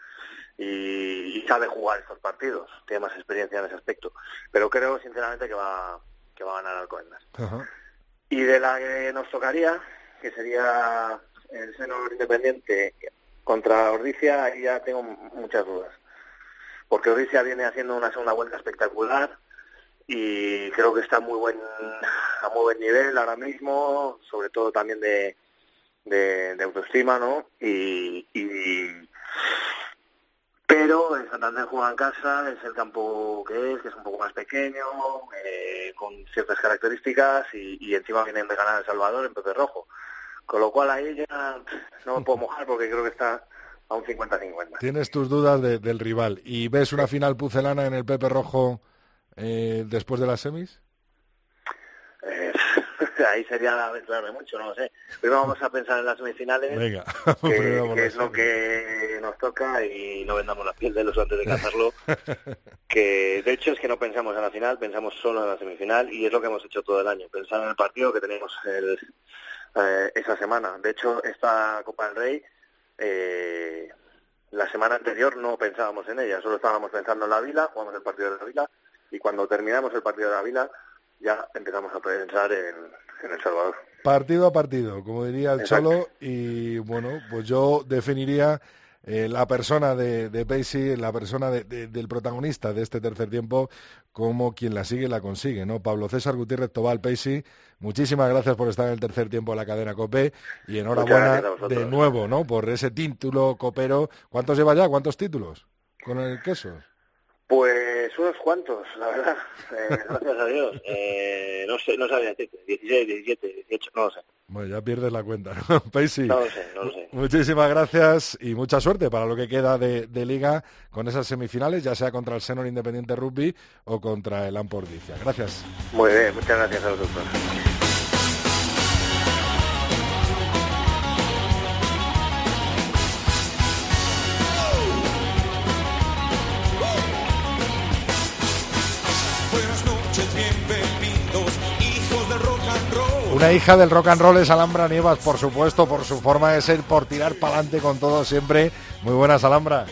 F: y, sabe jugar estos partidos, tiene más experiencia en ese aspecto. Pero creo sinceramente que va, que va a ganar Alcobendas. Y de la que nos tocaría, que sería el seno independiente contra Ordicia, ahí ya tengo muchas dudas. Porque Ordicia viene haciendo una segunda vuelta espectacular, y creo que está muy buen a muy buen nivel ahora mismo sobre todo también de de, autoestima no y, pero en Santander juega en casa es el campo que es que es un poco más pequeño eh, con ciertas características y, encima vienen de ganar El Salvador en Pepe Rojo con lo cual ahí ya no me puedo mojar porque creo que está a un 50-50
C: tienes tus dudas del rival y ves una final pucelana en el Pepe Rojo eh, después de las semis?
F: Eh, ahí sería mezclarme mucho, no lo sé. Primero vamos a pensar en las semifinales,
C: Venga,
F: que, que es lo que nos toca y no vendamos la piel de los antes de cazarlo. que de hecho es que no pensamos en la final, pensamos solo en la semifinal y es lo que hemos hecho todo el año, pensar en el partido que tenemos el, eh, esa semana. De hecho, esta Copa del Rey, eh, la semana anterior no pensábamos en ella, solo estábamos pensando en la Vila, jugamos el partido de la Vila y cuando terminamos el partido de la Vila ya empezamos a pensar en, en El Salvador.
C: Partido a partido, como diría el Cholo, y bueno, pues yo definiría eh, la persona de, de Pacey, la persona del protagonista de este tercer tiempo, como quien la sigue la consigue, ¿no? Pablo César Gutiérrez Tobal Pacey, muchísimas gracias por estar en el tercer tiempo de la cadena COPE y enhorabuena de nuevo, ¿no? Por ese título copero. ¿Cuántos lleva ya? ¿Cuántos títulos con el queso?
F: Pues unos cuantos, la verdad. Eh, gracias a Dios. Eh, no sé, no sabía decirte. 16, 17, 18, no lo sé.
C: Bueno, ya pierdes la cuenta, ¿no? Paisy.
F: No lo sé, no lo sé.
C: Muchísimas gracias y mucha suerte para lo que queda de, de liga con esas semifinales, ya sea contra el Senor Independiente Rugby o contra el Ampordicia. Gracias.
F: Muy bien, muchas gracias a vosotros.
C: Una hija del rock and roll es Alhambra Nievas, por supuesto, por su forma de ser, por tirar para adelante con todo siempre. Muy buenas, Alhambra.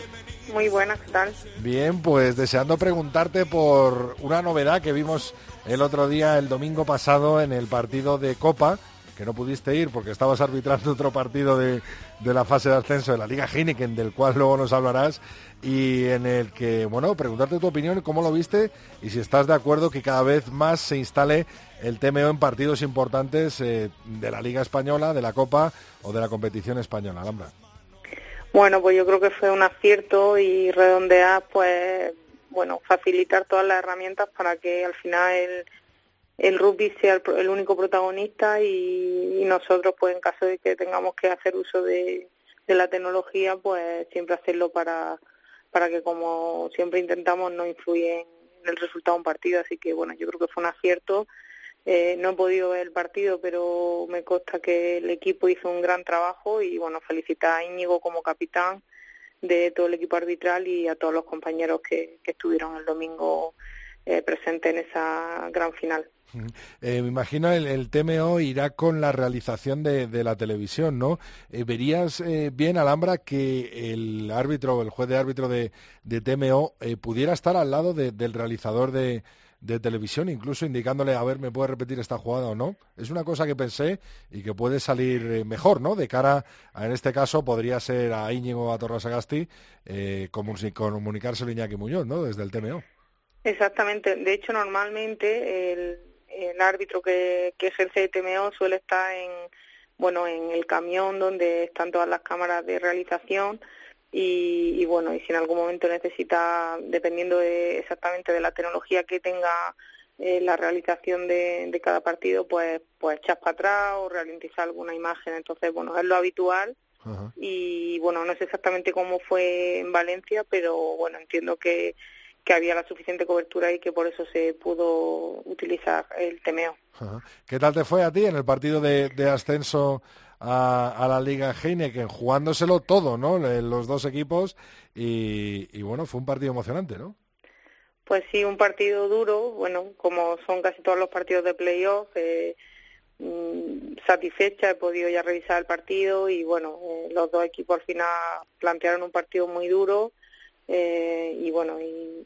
G: Muy buenas, ¿qué tal?
C: Bien, pues deseando preguntarte por una novedad que vimos el otro día, el domingo pasado, en el partido de Copa, que no pudiste ir porque estabas arbitrando otro partido de, de la fase de ascenso de la Liga Heineken, del cual luego nos hablarás, y en el que, bueno, preguntarte tu opinión, cómo lo viste y si estás de acuerdo que cada vez más se instale el TMO en partidos importantes eh, de la Liga Española, de la Copa o de la competición española, Alhambra.
G: Bueno, pues yo creo que fue un acierto y redondear, pues, bueno, facilitar todas las herramientas para que al final el rugby sea el, único protagonista y, nosotros, pues, en caso de que tengamos que hacer uso de, la tecnología, pues siempre hacerlo para, para que, como siempre intentamos, no influye en el resultado de un partido. Así que, bueno, yo creo que fue un acierto eh, no he podido ver el partido, pero me consta que el equipo hizo un gran trabajo y bueno, felicitar a Íñigo como capitán de todo el equipo arbitral y a todos los compañeros que, estuvieron el domingo eh, presentes en esa gran final.
C: Eh, me imagino el, el, TMO irá con la realización de, la televisión, ¿no? ¿Verías bien, Alhambra, que el árbitro, el juez de árbitro de, TMO pudiera estar al lado del realizador de, televisión, incluso indicándole, a ver, ¿me puede repetir esta jugada o no? Es una cosa que pensé y que puede salir eh, mejor, ¿no? De cara, a, en este caso, podría ser a Íñigo a Torres Agasti eh, comunicarse a Iñaki Muñoz, ¿no? Desde el TMO.
G: Exactamente. De hecho, normalmente el, el árbitro que, que ejerce el TMO suele estar en, bueno, en el camión donde están todas las cámaras de realización y, bueno, y si en algún momento necesita, dependiendo de, exactamente de la tecnología que tenga eh, la realización de, de, cada partido, pues, pues echas para atrás o ralentizar alguna imagen. Entonces, bueno, es lo habitual. Y bueno, no sé exactamente cómo fue en Valencia, pero bueno, entiendo que, que había la suficiente cobertura y que por eso se pudo utilizar el temeo.
C: ¿Qué tal te fue a ti en el partido de, de ascenso a, la Liga Heineken, jugándoselo todo, ¿no? Los dos equipos y, bueno, fue un partido emocionante, ¿no?
G: Pues sí, un partido duro, bueno, como son casi todos los partidos de playoff, eh, mm, satisfecha, he podido ya revisar el partido y bueno, eh, los dos equipos al final plantearon un partido muy duro eh, y bueno, y,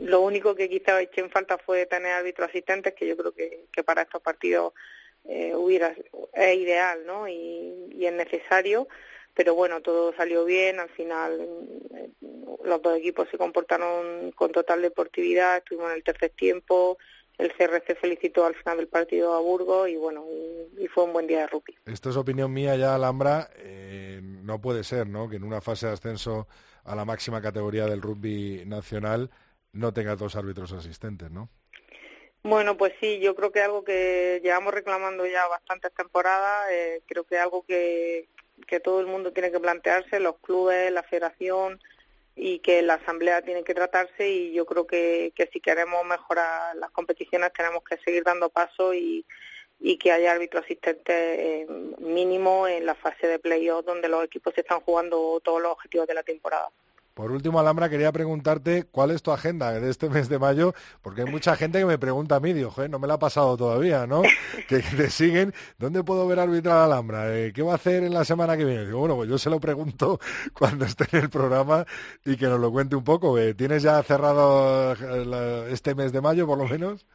G: lo único que quizá eché en falta fue tener árbitros asistentes, que yo creo que, para estos partidos eh, hubiera es ideal no y, es necesario pero bueno todo salió bien al final eh, los dos equipos se comportaron con total deportividad estuvimos en el tercer tiempo el CRC felicitó al final del partido a Burgos y bueno y, fue un buen día de rugby.
C: Esto es opinión mía ya Alhambra eh, no puede ser no que en una fase de ascenso a la máxima categoría del rugby nacional no tenga dos árbitros asistentes no
G: bueno, pues sí, yo creo que algo que llevamos reclamando ya bastantes temporadas, eh, creo que algo que, que todo el mundo tiene que plantearse, los clubes, la federación y que la asamblea tiene que tratarse y yo creo que, que si queremos mejorar las competiciones tenemos que seguir dando paso y, y que haya árbitro asistente eh, mínimo en la fase de playoff donde los equipos están jugando todos los objetivos de la temporada.
C: Por último, Alhambra, quería preguntarte cuál es tu agenda de este mes de mayo, porque hay mucha gente que me pregunta a mí, digo, no me la ha pasado todavía, ¿no? que, te siguen, ¿dónde puedo ver arbitrar a Alhambra? Eh, ¿Qué va a hacer en la semana que viene? Digo, bueno, pues yo se lo pregunto cuando esté en el programa y que nos lo cuente un poco. ¿Tienes ya cerrado eh, este mes de mayo, por lo menos?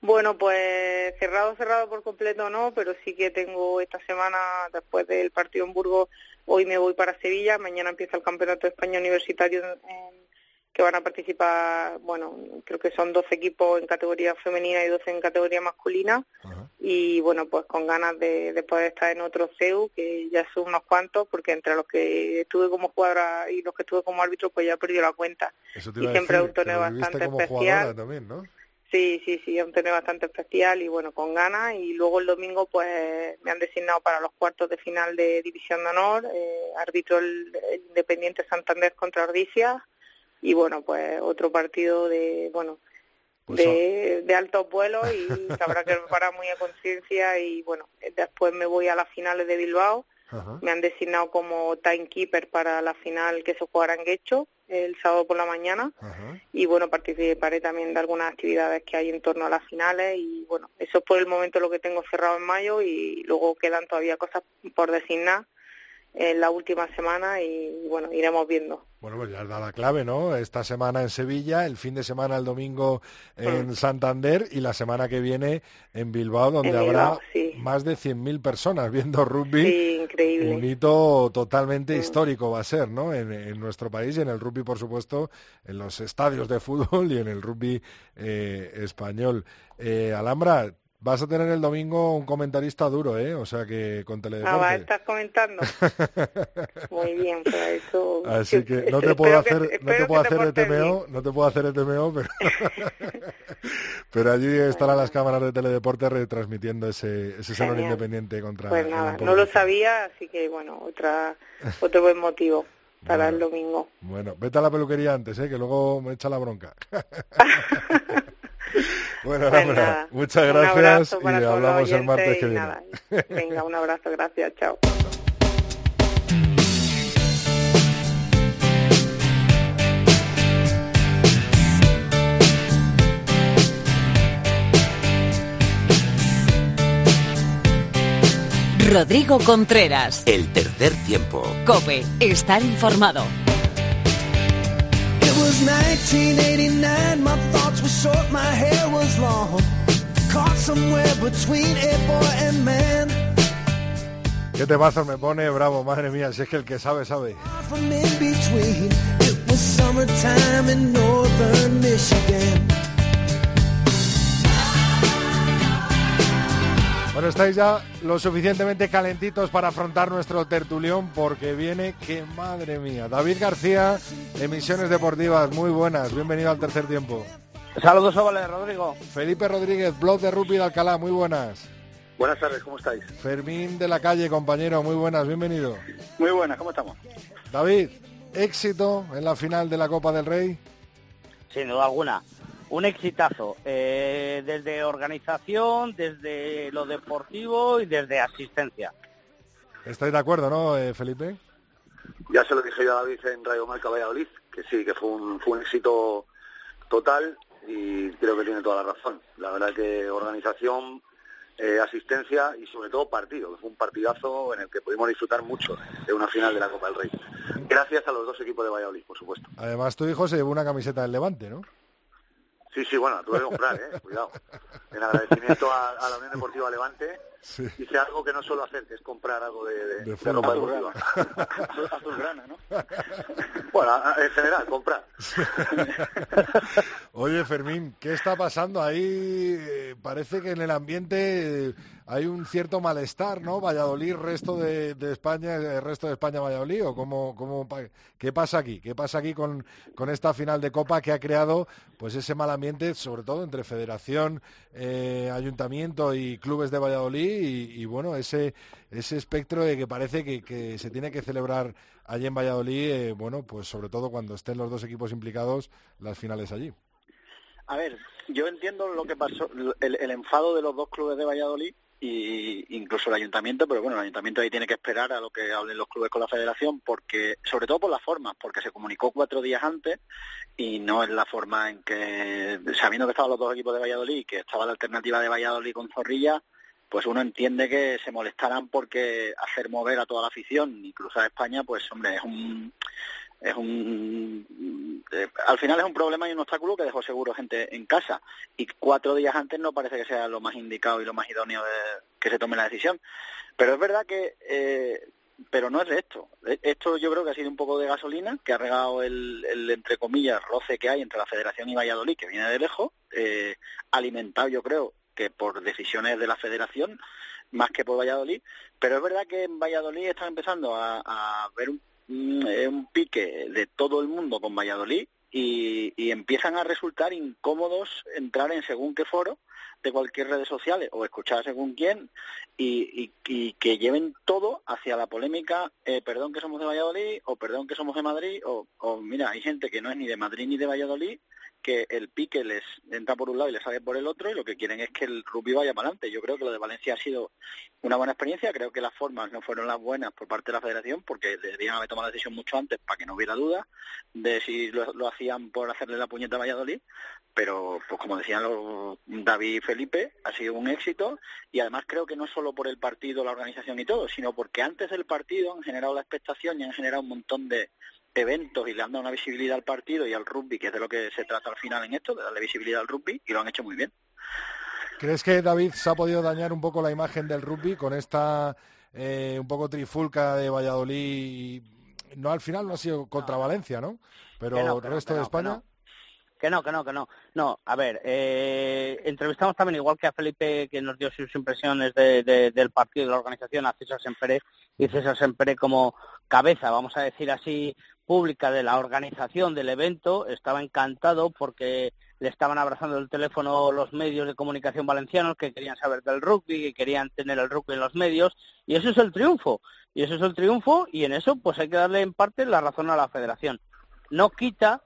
G: Bueno, pues cerrado, cerrado por completo no, pero sí que tengo esta semana, después del partido en Burgos, hoy me voy para Sevilla, mañana empieza el Campeonato de España Universitario que van a participar, bueno, creo que son 12 equipos en categoría femenina y 12 en categoría masculina. Y bueno, pues con ganas de, poder estar en otro CEU, que ya son unos cuantos, porque entre los que estuve como jugadora y los que estuve como árbitro, pues ya he perdido la cuenta. y siempre es un torneo bastante especial.
C: También, ¿no?
G: Sí, sí, sí, es un torneo bastante especial y bueno, con ganas. Y luego el domingo pues me han designado para los cuartos de final de División de Honor, eh, árbitro el, Independiente Santander contra Ordizia y bueno, pues otro partido de, bueno, pues de, de altos vuelos y habrá que preparar muy a conciencia y bueno, después me voy a las finales de Bilbao. Me han designado como timekeeper para la final que se jugará en Guecho el sábado por la mañana. Y bueno participaré también de algunas actividades que hay en torno a las finales y bueno eso es por el momento lo que tengo cerrado en mayo y luego quedan todavía cosas por designar en la última semana y bueno, iremos viendo.
C: Bueno, pues ya da la clave, ¿no? Esta semana en Sevilla, el fin de semana el domingo en mm. Santander y la semana que viene en Bilbao, donde habrá más de 100.000 personas viendo rugby.
G: Sí, increíble.
C: Un hito totalmente mm. histórico va a ser, ¿no? En, nuestro país y en el rugby, por supuesto, en los estadios de fútbol y en el rugby eh, español. Eh, Alhambra, Vas a tener el domingo un comentarista duro, ¿eh? O sea que con Teledeporte.
G: Ah, estás comentando. Muy bien, para eso.
C: Así que no te puedo hacer, no te puedo hacer el TMO, no te puedo hacer el TMO, pero, pero allí estarán las cámaras de Teledeporte retransmitiendo ese, ese salón independiente contra.
G: Pues nada, no lo sabía, así que bueno, otra, otro buen motivo para el domingo.
C: Bueno, vete a la peluquería antes, ¿eh? Que luego me echa la bronca. Bueno, pues muchas gracias y hablamos el martes que viene.
G: Venga, un abrazo, gracias, chao.
A: Rodrigo Contreras.
B: El tercer tiempo.
A: Cope, estar informado. Was 1989, my thoughts were short, my hair was long. Caught somewhere between a boy and man. Qué temazo me pone bravo, madre mía, si es que el que sabe, sabe. From in between, it was summertime in northern Michigan. Bueno, estáis ya lo suficientemente calentitos para afrontar nuestro tertulión porque viene que madre mía. David García, Emisiones Deportivas, muy buenas, bienvenido al tercer tiempo.
H: Saludos, Ovales, Rodrigo.
C: Felipe Rodríguez, blog de Rugby de Alcalá, muy buenas.
I: Buenas tardes, ¿cómo estáis?
C: Fermín de la calle, compañero, muy buenas, bienvenido.
I: Muy buenas, ¿cómo estamos?
C: David, éxito en la final de la Copa del Rey.
H: Sin duda alguna un exitazo, eh, desde organización, desde lo deportivo y desde asistencia.
C: ¿Estáis de acuerdo, no, eh, Felipe?
I: Ya se lo dije yo a David en Radio Marca Valladolid, que sí, que fue un, fue un éxito total y creo que tiene toda la razón. La verdad que organización, eh, asistencia y sobre todo partido, que fue un partidazo en el que pudimos disfrutar mucho de una final de la Copa del Rey. Gracias a los dos equipos de Valladolid, por supuesto.
C: Además, tu hijo se llevó una camiseta del Levante, ¿no?
I: Sí, sí, bueno, tuve que comprar, ¿eh? Cuidado. En agradecimiento a, la Unión Deportiva Levante, hice algo que no suelo hacer, que es comprar algo de, de, ropa deportiva. Azulgrana, ¿no? bueno, en general, comprar.
C: Oye, Fermín, ¿qué está pasando ahí? Eh, parece que en el ambiente hay un cierto malestar, ¿no? Valladolid, resto de, España, el resto de España, Valladolid, o cómo, cómo, ¿qué pasa aquí? ¿Qué pasa aquí con, con esta final de Copa que ha creado pues ese mal ambiente, sobre todo entre Federación, eh, Ayuntamiento y clubes de Valladolid y, bueno, ese, ese espectro de que parece que, se tiene que celebrar allí en Valladolid, eh, bueno, pues sobre todo cuando estén los dos equipos implicados, las finales allí.
J: A ver, yo entiendo lo que pasó, el, enfado de los dos clubes de Valladolid y incluso el ayuntamiento, pero bueno, el ayuntamiento ahí tiene que esperar a lo que hablen los clubes con la federación, porque sobre todo por las formas, porque se comunicó cuatro días antes y no es la forma en que, sabiendo que estaban los dos equipos de Valladolid y que estaba la alternativa de Valladolid con Zorrilla, pues uno entiende que se molestarán porque hacer mover a toda la afición y cruzar España, pues hombre, es un es un eh, al final es un problema y un obstáculo que dejó seguro gente en casa. Y cuatro días antes no parece que sea lo más indicado y lo más idóneo de que se tome la decisión. Pero es verdad que eh, pero no es de esto. E, esto yo creo que ha sido un poco de gasolina que ha regado el, el entre comillas roce que hay entre la Federación y Valladolid que viene de lejos eh, alimentado yo creo que por decisiones de la Federación más que por Valladolid, pero es verdad que en Valladolid están empezando a, ver un, un pique de todo el mundo con Valladolid y, y, empiezan a resultar incómodos entrar en según qué foro de cualquier red social o escuchar según quién y, y, que lleven todo hacia la polémica, eh, perdón que somos de Valladolid o perdón que somos de Madrid o mira, hay gente que no es ni de Madrid ni de Valladolid que el pique les entra por un lado y les sale por el otro y lo que quieren es que el rugby vaya para adelante. Yo creo que lo de Valencia ha sido una buena experiencia, creo que las formas no fueron las buenas por parte de la federación porque deberían haber tomado la decisión mucho antes para que no hubiera duda de si lo, hacían por hacerle la puñeta a Valladolid, pero pues como decían los, David y Felipe, ha sido un éxito. Y además creo que no solo por el partido, la organización y todo, sino porque antes del partido han generado la expectación y han generado un montón de eventos y le han dado una visibilidad al partido y al rugby, que es de lo que se trata al final en esto, de darle visibilidad al rugby, y lo han hecho muy bien.
C: ¿Crees que David se ha podido dañar un poco la imagen del rugby con esta eh, un poco trifulca de Valladolid? No, al final no ha sido contra Valencia, ¿no? Pero el resto de España.
H: Que no, que no, que no. No, a ver, eh, entrevistamos también, igual que a Felipe, que nos dio sus impresiones del partido de la organización, a César Semperé, y César Semperé como cabeza, vamos a decir así, pública de la organización del evento, estaba encantado porque le estaban abrazando el teléfono los medios de comunicación valencianos que querían saber del rugby, que querían tener el rugby en los medios, y eso es el triunfo, y eso es el triunfo, y en eso pues hay que darle en parte la razón a la federación. No quita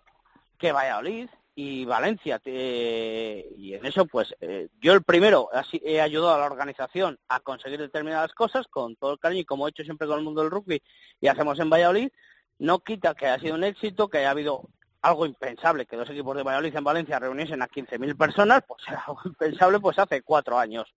H: que Valladolid y Valencia, eh, y en eso pues eh, yo el primero he ayudado a la organización a conseguir determinadas cosas con todo el cariño y como he hecho siempre con el mundo del rugby y hacemos en Valladolid, no quita que haya sido un éxito, que haya habido algo impensable, que dos equipos de Valladolid en Valencia reuniesen a 15.000 personas, pues era algo impensable pues hace cuatro años.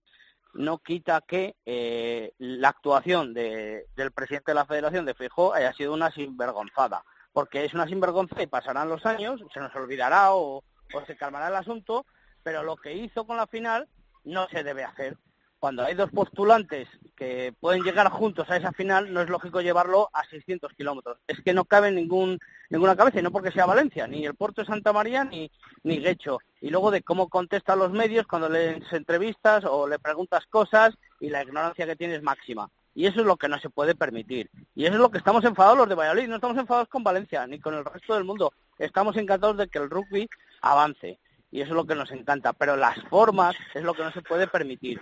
H: No quita que eh, la actuación del presidente de la federación de Fijó haya sido una sinvergonzada, porque es una sinvergonza y pasarán los años, se nos olvidará o se calmará el asunto, pero lo que hizo con la final no se debe hacer cuando hay dos postulantes que pueden llegar juntos a esa final, no es lógico llevarlo a 600 kilómetros. Es que no cabe ningún, ninguna cabeza, y no porque sea Valencia, ni el puerto de Santa María, ni, ni Guecho. Y luego de cómo contestan los medios cuando les entrevistas o le preguntas cosas y la ignorancia que tienes máxima. Y eso es lo que no se puede permitir. Y eso es lo que estamos enfadados los de Valladolid. No estamos enfadados con Valencia ni con el resto del mundo. Estamos encantados de que el rugby avance. Y eso es lo que nos encanta. Pero las formas es lo que no se puede permitir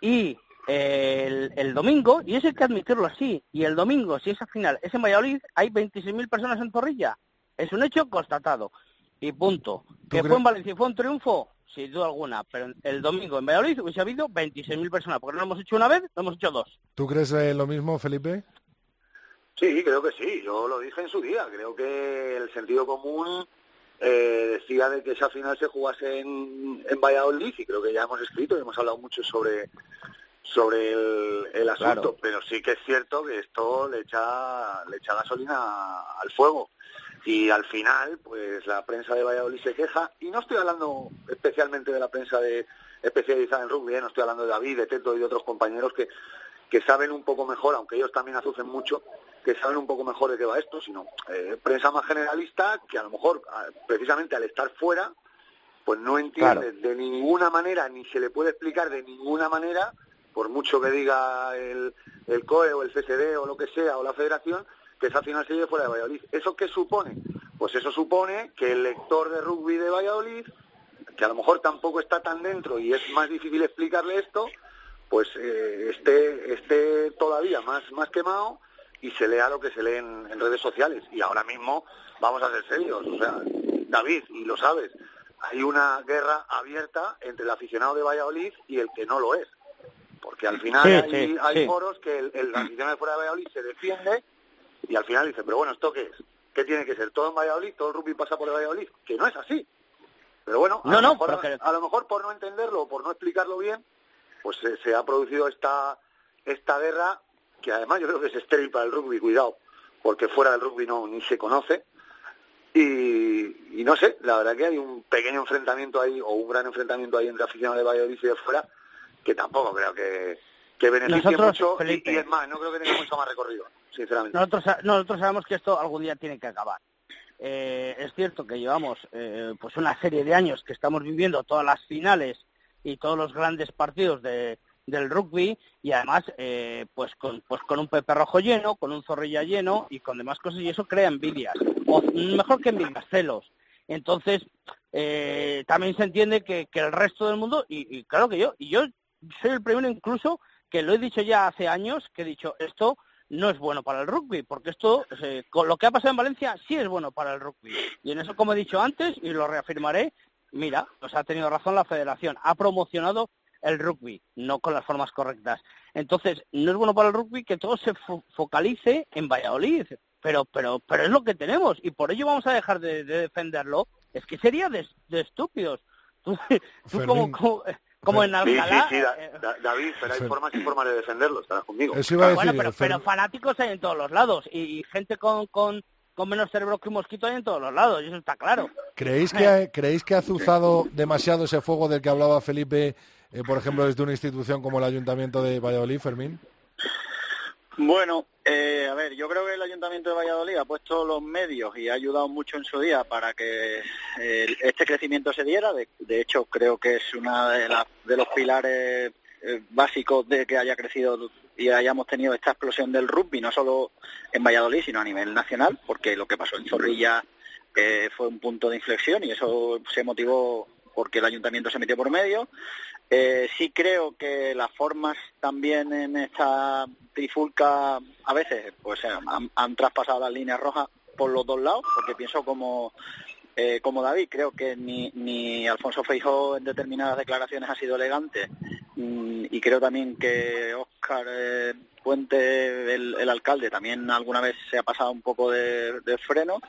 H: y el, el, domingo, y eso hay que admitirlo así, y el domingo, si esa final es en Valladolid, hay 26.000 personas en Zorrilla. Es un hecho constatado. Y punto. ¿Que fue en Valencia fue un triunfo? Sin duda alguna. Pero el domingo en Valladolid hubiese habido 26.000 personas. Porque no lo hemos hecho una vez, lo hemos hecho dos.
C: ¿Tú crees eh, lo mismo, Felipe?
I: Sí, creo que sí. Yo lo dije en su día. Creo que el sentido común eh, decía de que esa final se jugase en, en Valladolid y creo que ya hemos escrito y hemos hablado mucho sobre sobre el, asunto, pero sí que es cierto que esto le echa le echa gasolina al fuego y al final pues la prensa de Valladolid se queja y no estoy hablando especialmente de la prensa de especializada en rugby, ¿eh? no estoy hablando de David, de Teto y de otros compañeros que que saben un poco mejor, aunque ellos también azucen mucho, que saben un poco mejor de qué va esto, sino eh, prensa más generalista que a lo mejor, precisamente al estar fuera, pues no entiende de ninguna manera, ni se le puede explicar de ninguna manera, por mucho que diga el, el COE o el CSD o lo que sea, o la federación, que esa final se lleve fuera de Valladolid. ¿Eso qué supone? Pues eso supone que el lector de rugby de Valladolid, que a lo mejor tampoco está tan dentro y es más difícil explicarle esto, pues eh, esté, esté todavía más, más quemado y se lea lo que se lee en, redes sociales. Y ahora mismo vamos a ser serios. O sea, David, y lo sabes, hay una guerra abierta entre el aficionado de Valladolid y el que no lo es. Porque al final hay, hay foros que el, el, aficionado de fuera de Valladolid se defiende y al final dice, pero bueno, ¿esto qué es? ¿Qué tiene que ser? ¿Todo en Valladolid? ¿Todo el rugby pasa por el Valladolid? Que no es así. Pero bueno, a, lo, mejor, a lo mejor por no entenderlo o por no explicarlo bien, pues se, ha producido esta, esta guerra que además yo creo que es estéril para el rugby, cuidado, porque fuera del rugby no ni se conoce. Y, no sé, la verdad que hay un pequeño enfrentamiento ahí, o un gran enfrentamiento ahí entre aficionados de Valladolid y de fuera, que tampoco creo que, que beneficie mucho. y, es más, no creo que tenga mucho más recorrido, sinceramente.
H: Nosotros, nosotros sabemos que esto algún día tiene que acabar. Eh, es cierto que llevamos eh, pues una serie de años que estamos viviendo todas las finales y todos los grandes partidos de, del rugby y además eh, pues con pues con un Pepe Rojo lleno, con un Zorrilla lleno y con demás cosas y eso crea envidias o mejor que envidias, celos. Entonces también se entiende que, que, el resto del mundo y, claro que yo y yo soy el primero incluso que lo he dicho ya hace años que he dicho esto no es bueno para el rugby, porque esto, eh, con lo que ha pasado en Valencia, sí es bueno para el rugby. Y en eso, como he dicho antes, y lo reafirmaré, mira, pues ha tenido razón la federación, ha promocionado el rugby, no con las formas correctas. Entonces, no es bueno para el rugby que todo se focalice en Valladolid, pero, pero, pero es lo que tenemos, y por ello vamos a dejar de, defenderlo. Es que sería de, estúpidos. Tú, como, como en Alcalá.
I: Sí, sí, sí, eh, David, pero hay formas y formas de defenderlo, estarás conmigo.
H: bueno, pero, fanáticos hay en todos los lados y, gente con, con, con, menos cerebro que un mosquito hay en todos los lados, y eso está claro.
C: ¿Creéis que, ¿creéis que ha azuzado demasiado ese fuego del que hablaba Felipe, eh, por ejemplo, desde una institución como el Ayuntamiento de Valladolid, Fermín?
J: Bueno, eh, a ver, yo creo que el Ayuntamiento de Valladolid ha puesto los medios y ha ayudado mucho en su día para que eh, este crecimiento se diera. De, hecho, creo que es uno de, de los pilares eh, básicos de que haya crecido y hayamos tenido esta explosión del rugby, no solo en Valladolid, sino a nivel nacional, porque lo que pasó en Zorrilla fue un punto de inflexión y eso se motivó porque el ayuntamiento se metió por medio. Eh, sí creo que las formas también en esta trifulca a veces pues han, traspasado las líneas rojas por los dos lados, porque pienso como eh, como David, creo que ni, ni Alfonso Feijó en determinadas declaraciones ha sido elegante. Mm, y creo también que Óscar eh, Puente, el, alcalde, también alguna vez se ha pasado un poco de, freno,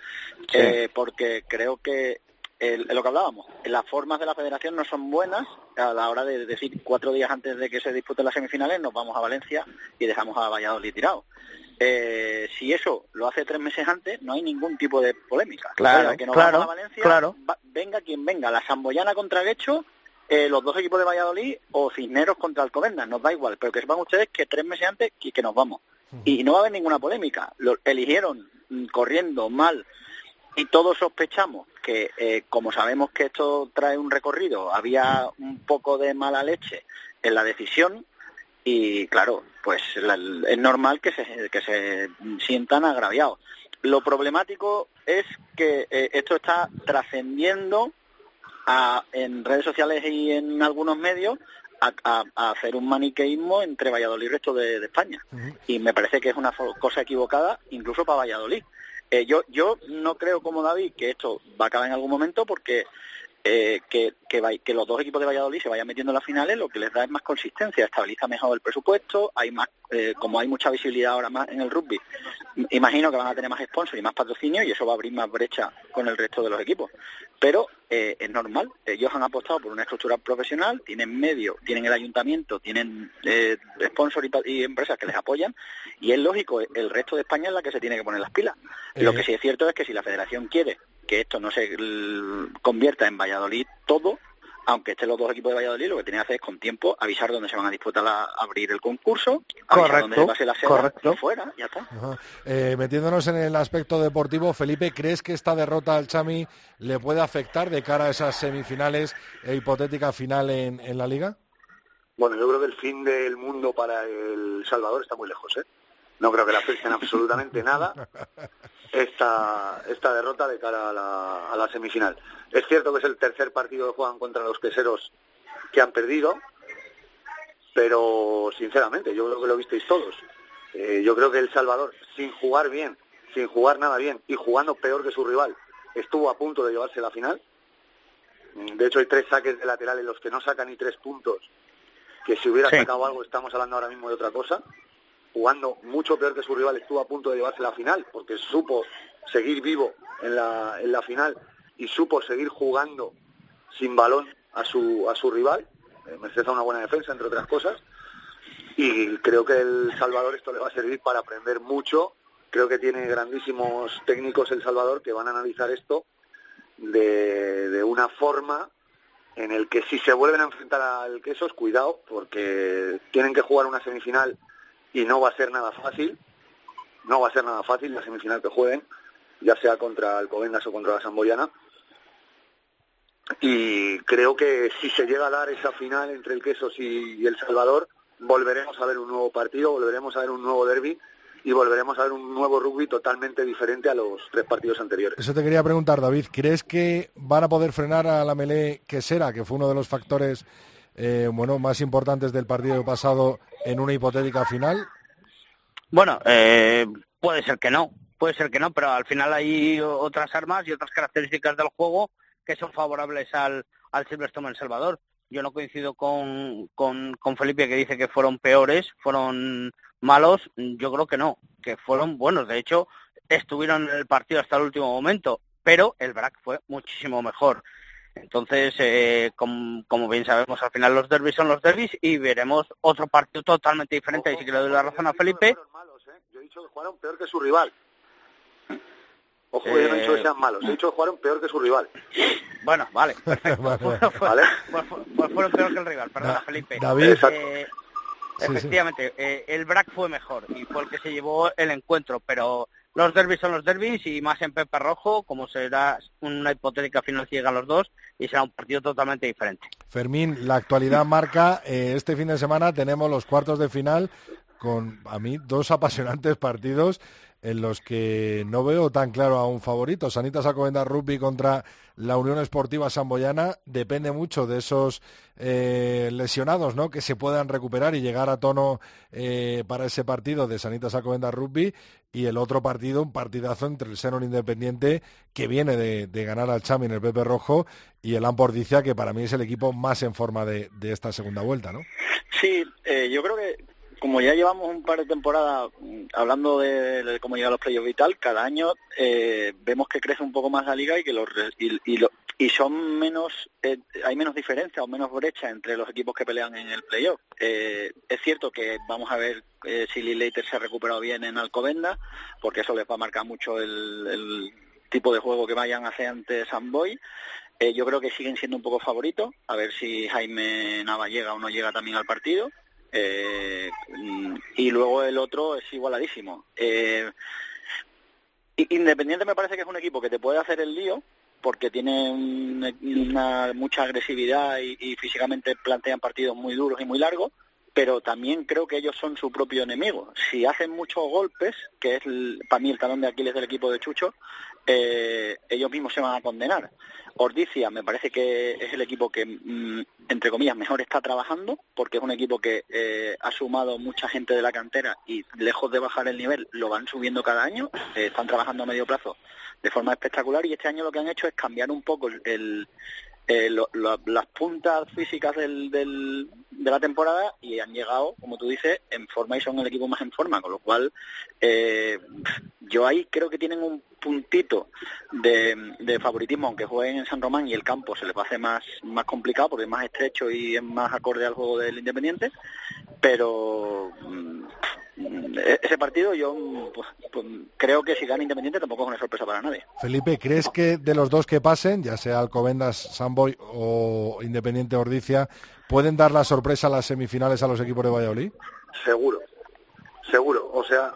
J: porque creo que lo que hablábamos, las formas de la federación no son buenas a la hora de decir cuatro días antes de que se disputen las semifinales nos vamos a Valencia y dejamos a Valladolid tirado. Eh, si eso lo hace tres meses antes, no hay ningún tipo de polémica.
H: Claro, que nos vamos a Valencia, claro.
J: venga quien venga, la Samboyana contra Guecho, eh, los dos equipos de Valladolid o Cisneros contra Alcobendas, nos da igual, pero que sepan ustedes que tres meses antes y que nos vamos. Y no va a haber ninguna polémica. Lo eligieron mm, corriendo mal y todos sospechamos que, eh, como sabemos que esto trae un recorrido, había un poco de mala leche en la decisión y, claro, pues es normal que se, que se sientan agraviados. Lo problemático es que eh, esto está trascendiendo en redes sociales y en algunos medios a, hacer un maniqueísmo entre Valladolid y el resto de, España. Y me parece que es una cosa equivocada incluso para Valladolid. Eh, yo, yo no creo como David que esto va a acabar en algún momento porque eh, que, que, los dos equipos de Valladolid se vayan metiendo en las finales lo que les da es más consistencia, estabiliza mejor el presupuesto, hay más, eh, como hay mucha visibilidad ahora más en el rugby, imagino que van a tener más sponsors y más patrocinio y eso va a abrir más brecha con el resto de los equipos. Pero eh, es normal, ellos han apostado por una estructura profesional, tienen medio, tienen el ayuntamiento, tienen eh, sponsors y, empresas que les apoyan y es lógico, el resto de España es la que se tiene que poner las pilas. Lo que sí es cierto es que si la federación quiere que esto no se convierta en Valladolid todo, aunque estén los dos equipos de Valladolid, lo que tiene que hacer es con tiempo avisar dónde se van a disputar, a abrir el concurso, avisar dónde va a ser la sede y fuera, ya está.
C: Eh, metiéndonos en el aspecto deportivo, Felipe, ¿crees que esta derrota al Chami le puede afectar de cara a esas semifinales e hipotética final en, en la Liga?
I: Bueno, yo creo que el fin del mundo para El Salvador está muy lejos, ¿eh? No creo que le afecten absolutamente nada esta, esta derrota de cara a la, a la semifinal. Es cierto que es el tercer partido que juegan contra los queseros que han perdido, pero sinceramente, yo creo que lo visteis todos. Eh, yo creo que El Salvador, sin jugar bien, sin jugar nada bien y jugando peor que su rival, estuvo a punto de llevarse la final. De hecho, hay tres saques de lateral en los que no sacan ni tres puntos, que si hubiera sacado algo estamos hablando ahora mismo de otra cosa. Jugando mucho peor que su rival, estuvo a punto de llevarse la final, porque supo seguir vivo en la, en la final y supo seguir jugando sin balón a su, a su rival, eh, merced a una buena defensa, entre otras cosas. Y creo que el Salvador esto le va a servir para aprender mucho. Creo que tiene grandísimos técnicos El Salvador que van a analizar esto de, de una forma en el que si se vuelven a enfrentar al Quesos, cuidado, porque tienen que jugar una semifinal y no va a ser nada fácil. No va a ser nada fácil la semifinal que jueguen, ya sea contra el Covendas o contra la Samboyana y creo que si se llega a dar esa final entre el Quesos y, El Salvador, volveremos a ver un nuevo partido, volveremos a ver un nuevo derby y volveremos a ver un nuevo rugby totalmente diferente a los tres partidos anteriores.
C: Eso te quería preguntar, David. ¿Crees que van a poder frenar a la Melé Quesera, que fue uno de los factores eh, bueno, más importantes del partido pasado en una hipotética final?
H: Bueno, eh, puede ser que no, puede ser que no, pero al final hay otras armas y otras características del juego que son favorables al, al Silverstone en Salvador. Yo no coincido con, con, con Felipe que dice que fueron peores, fueron malos. Yo creo que no, que fueron buenos. De hecho, estuvieron en el partido hasta el último momento, pero el BRAC fue muchísimo mejor. Entonces, eh, como, como, bien sabemos, al final los derbis son los derbis y veremos otro partido totalmente diferente. y sí que le doy la razón a Felipe.
I: Malos, ¿eh? Yo he dicho que jugaron peor que su rival. Ojo, yo no he dicho que sean malos, he dicho que jugaron peor que su rival.
H: Bueno, vale, perfecto. ¿Vale? Pues, pues, fueron peor que el rival, perdona, Felipe.
C: David,
H: eh, efectivamente, eh, el BRAC fue mejor y fue el que se llevó el encuentro, pero los derbis son los derbis y más en Pepe Rojo, como será una hipotética final si llegan los dos y será un partido totalmente diferente.
C: Fermín, la actualidad marca, eh, este fin de semana tenemos los cuartos de final con, a mí, dos apasionantes partidos en los que no veo tan claro a un favorito. Sanita Sacovenda Rugby contra la Unión Esportiva Samboyana depende mucho de esos eh, lesionados, ¿no? Que se puedan recuperar y llegar a tono eh, para ese partido de Sanita Sacovenda Rugby y el otro partido, un partidazo entre el Senor Independiente que viene de, ganar al Chami en el Pepe Rojo y el Ampordicia que para mí es el equipo más en forma de, esta segunda vuelta, ¿no?
J: Sí, eh, yo creo que como ya llevamos un par de temporadas mm, hablando de, cómo llegan los playoffs y tal, cada año eh, vemos que crece un poco más la liga y que los y, y, son menos eh, hay menos diferencia o menos brecha entre los equipos que pelean en el playoff. Eh, es cierto que vamos a ver si Lee Later se ha recuperado bien en Alcobenda, porque eso les va a marcar mucho el, tipo de juego que vayan a hacer ante Samboy. yo creo que siguen siendo un poco favoritos, a ver si Jaime Nava llega o no llega también al partido. Eh, y luego el otro es igualadísimo. Eh, Independiente me parece que es un equipo que te puede hacer el lío porque tiene una, mucha agresividad y, físicamente plantean partidos muy duros y muy largos, pero también creo que ellos son su propio enemigo. Si hacen muchos golpes, que es para mí el talón de Aquiles del equipo de Chucho, eh, ellos mismos se van a condenar. Ordicia me parece que es el equipo que, mm, entre comillas, mejor está trabajando, porque es un equipo que eh, ha sumado mucha gente de la cantera y lejos de bajar el nivel, lo van subiendo cada año, eh, están trabajando a medio plazo de forma espectacular y este año lo que han hecho es cambiar un poco el, eh, las puntas físicas del, del, de la temporada y han llegado, como tú dices, en forma y son el equipo más en forma, con lo cual eh, yo ahí creo que tienen un puntito de, favoritismo, aunque jueguen en San Román y el campo se les va a hacer más, más complicado porque es más estrecho y es más acorde al juego del Independiente, pero mm, ese partido yo pues, pues, creo que si gana Independiente tampoco es una sorpresa para nadie.
C: Felipe, ¿crees que de los dos que pasen, ya sea Alcobendas, Samboy o Independiente Ordicia, pueden dar la sorpresa a las semifinales a los equipos de Valladolid?
I: Seguro, seguro. O sea,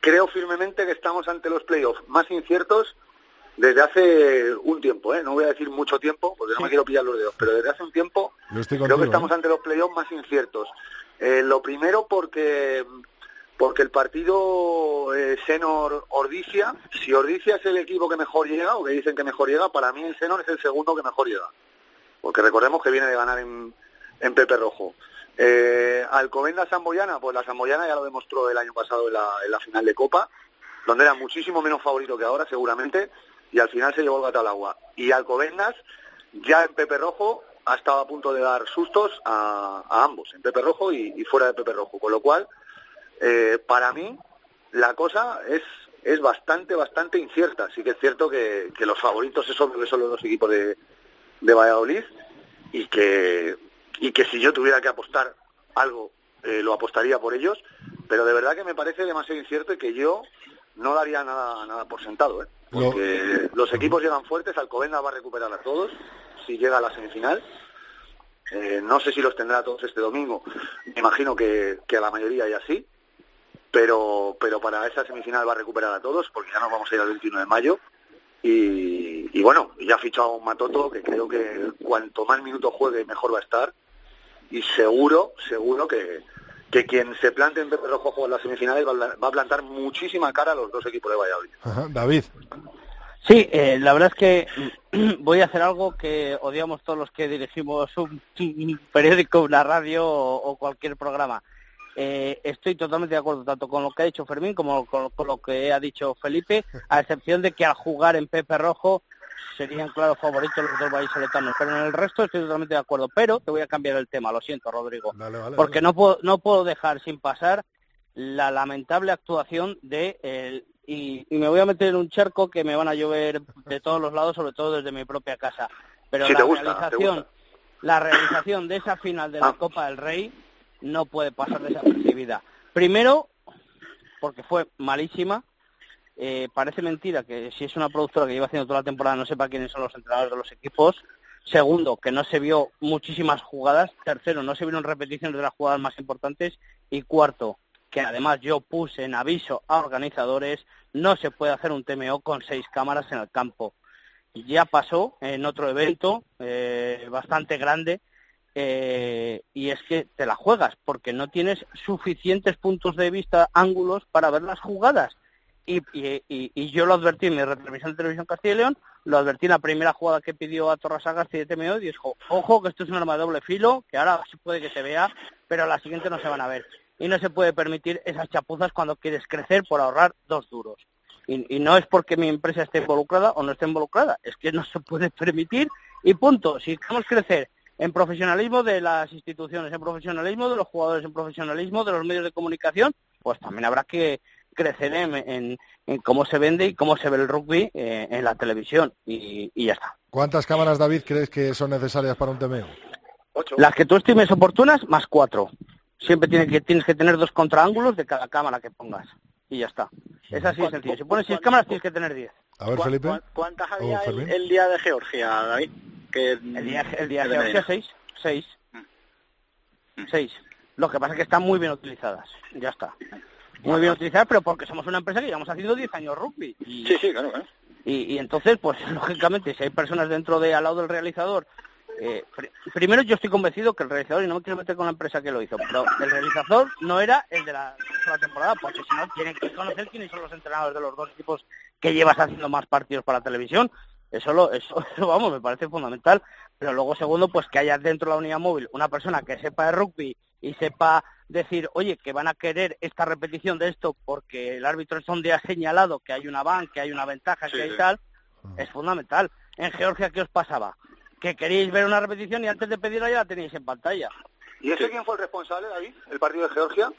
I: creo firmemente que estamos ante los playoffs más inciertos desde hace un tiempo, ¿eh? no voy a decir mucho tiempo, porque no me quiero pillar los dedos, pero desde hace un tiempo creo que estamos ¿eh? ante los playoffs más inciertos. Eh, lo primero porque porque el partido eh, Senor Ordicia, si Ordicia es el equipo que mejor llega, o que dicen que mejor llega, para mí el Senor es el segundo que mejor llega. Porque recordemos que viene de ganar en, Pepe Rojo. Eh, Alcomenda Samboyana, pues la Samboyana ya lo demostró el año pasado en la, en la final de Copa, donde era muchísimo menos favorito que ahora, seguramente, y al final se llevó el gato al agua. Y Alcobendas, ya en Pepe Rojo ha estado a punto de dar sustos a, ambos, en Pepe Rojo y, fuera de Pepe Rojo. Con lo cual, eh, para mí, la cosa es, es bastante, bastante incierta. Sí que es cierto que, los favoritos es obvio que son los dos equipos de, de Valladolid y que, y que si yo tuviera que apostar algo, eh, lo apostaría por ellos, pero de verdad que me parece demasiado incierto y que yo no daría nada, nada por sentado, ¿eh? porque los equipos llegan fuertes, Alcobendas va a recuperar a todos si llega a la semifinal. Eh, no sé si los tendrá todos este domingo, me imagino que, que a la mayoría ya sí, pero, pero para esa semifinal va a recuperar a todos porque ya nos vamos a ir al 21 de mayo y, bueno, ya ha fichado a un Matoto que creo que cuanto más minutos juegue mejor va a estar y seguro, seguro que, que quien se plante en Pepe Rojo en las semifinales va a plantar muchísima cara a los dos equipos de Valladolid.
C: David.
H: Sí, eh, la verdad es que voy a hacer algo que odiamos todos los que dirigimos un, periódico, una radio o cualquier programa. Eh, estoy totalmente de acuerdo tanto con lo que ha dicho Fermín como con, lo que ha dicho Felipe, a excepción de que al jugar en Pepe Rojo serían claros favoritos los dos vallisoletanos, pero en el resto estoy totalmente de acuerdo. Pero te voy a cambiar el tema, lo siento, Rodrigo, porque no puedo no puedo dejar sin pasar la lamentable actuación de y, me voy a meter en un charco que me van a llover de todos los lados, sobre todo desde mi propia casa. Pero la realización la realización de esa final de la ah. Copa del Rey no puede pasar desapercibida. Primero, porque fue malísima. Eh, parece mentira que si es una productora que lleva haciendo toda la temporada no sepa quiénes son los entrenadores de los equipos. Segundo, que no se vio muchísimas jugadas. Tercero, no se vieron repeticiones de las jugadas más importantes. Y cuarto, que además yo puse en aviso a organizadores, no se puede hacer un TMO con seis cámaras en el campo. Ya pasó en otro evento eh, bastante grande eh, y es que te la juegas porque no tienes suficientes puntos de vista, ángulos para ver las jugadas. Y, y, yo lo advertí en mi retransmisión de Televisión Castilla y León, lo advertí en la primera jugada que pidió a Torrasagas y TMO y dijo, ojo que esto es un arma de doble filo, que ahora sí puede que se vea, pero a la siguiente no se van a ver. Y no se puede permitir esas chapuzas cuando quieres crecer por ahorrar dos duros. Y, y no es porque mi empresa esté involucrada o no esté involucrada, es que no se puede permitir y punto. Si queremos crecer en profesionalismo de las instituciones, en profesionalismo de los jugadores, en profesionalismo de los medios de comunicación, pues también habrá que crecer en, cómo se vende y cómo se ve el rugby eh, en la televisión y, ya está.
C: ¿Cuántas cámaras, David, crees que son necesarias para un TMO?
H: Las que tú estimes oportunas, más cuatro. Siempre tienes que, tienes que tener dos contraángulos de cada cámara que pongas. Y ya está. Es así de sencillo. Si pones seis cámaras, tienes que tener diez.
C: A ver, Felipe.
J: ¿Cuántas había el día de Georgia, David?
H: El día, el día de seis, seis, mm. seis. Lo que pasa es que están muy bien utilizadas, ya está. Muy bien utilizadas, pero porque somos una empresa que llevamos haciendo 10 años rugby.
J: Y, sí, sí, claro,
H: Y, entonces, pues lógicamente, si hay personas dentro de, al lado del realizador, eh, primero yo estoy convencido que el realizador, y no me quiero meter con la empresa que lo hizo, pero el realizador no era el de la, la temporada, porque si no, tienen que conocer quiénes son los entrenadores de los dos equipos que llevas haciendo más partidos para la televisión, eso, lo, eso, vamos, me parece fundamental. Pero luego, segundo, pues que haya dentro de la unidad móvil una persona que sepa de rugby y sepa decir, oye, que van a querer esta repetición de esto porque el árbitro es donde ha señalado que hay una van, que hay una ventaja, que hay tal, es fundamental. En Georgia, ¿qué os pasaba? Que queríais ver una repetición y antes de pedirla ya la teníais en pantalla.
I: ¿Y ese quién fue el responsable, David? ¿El partido de Georgia?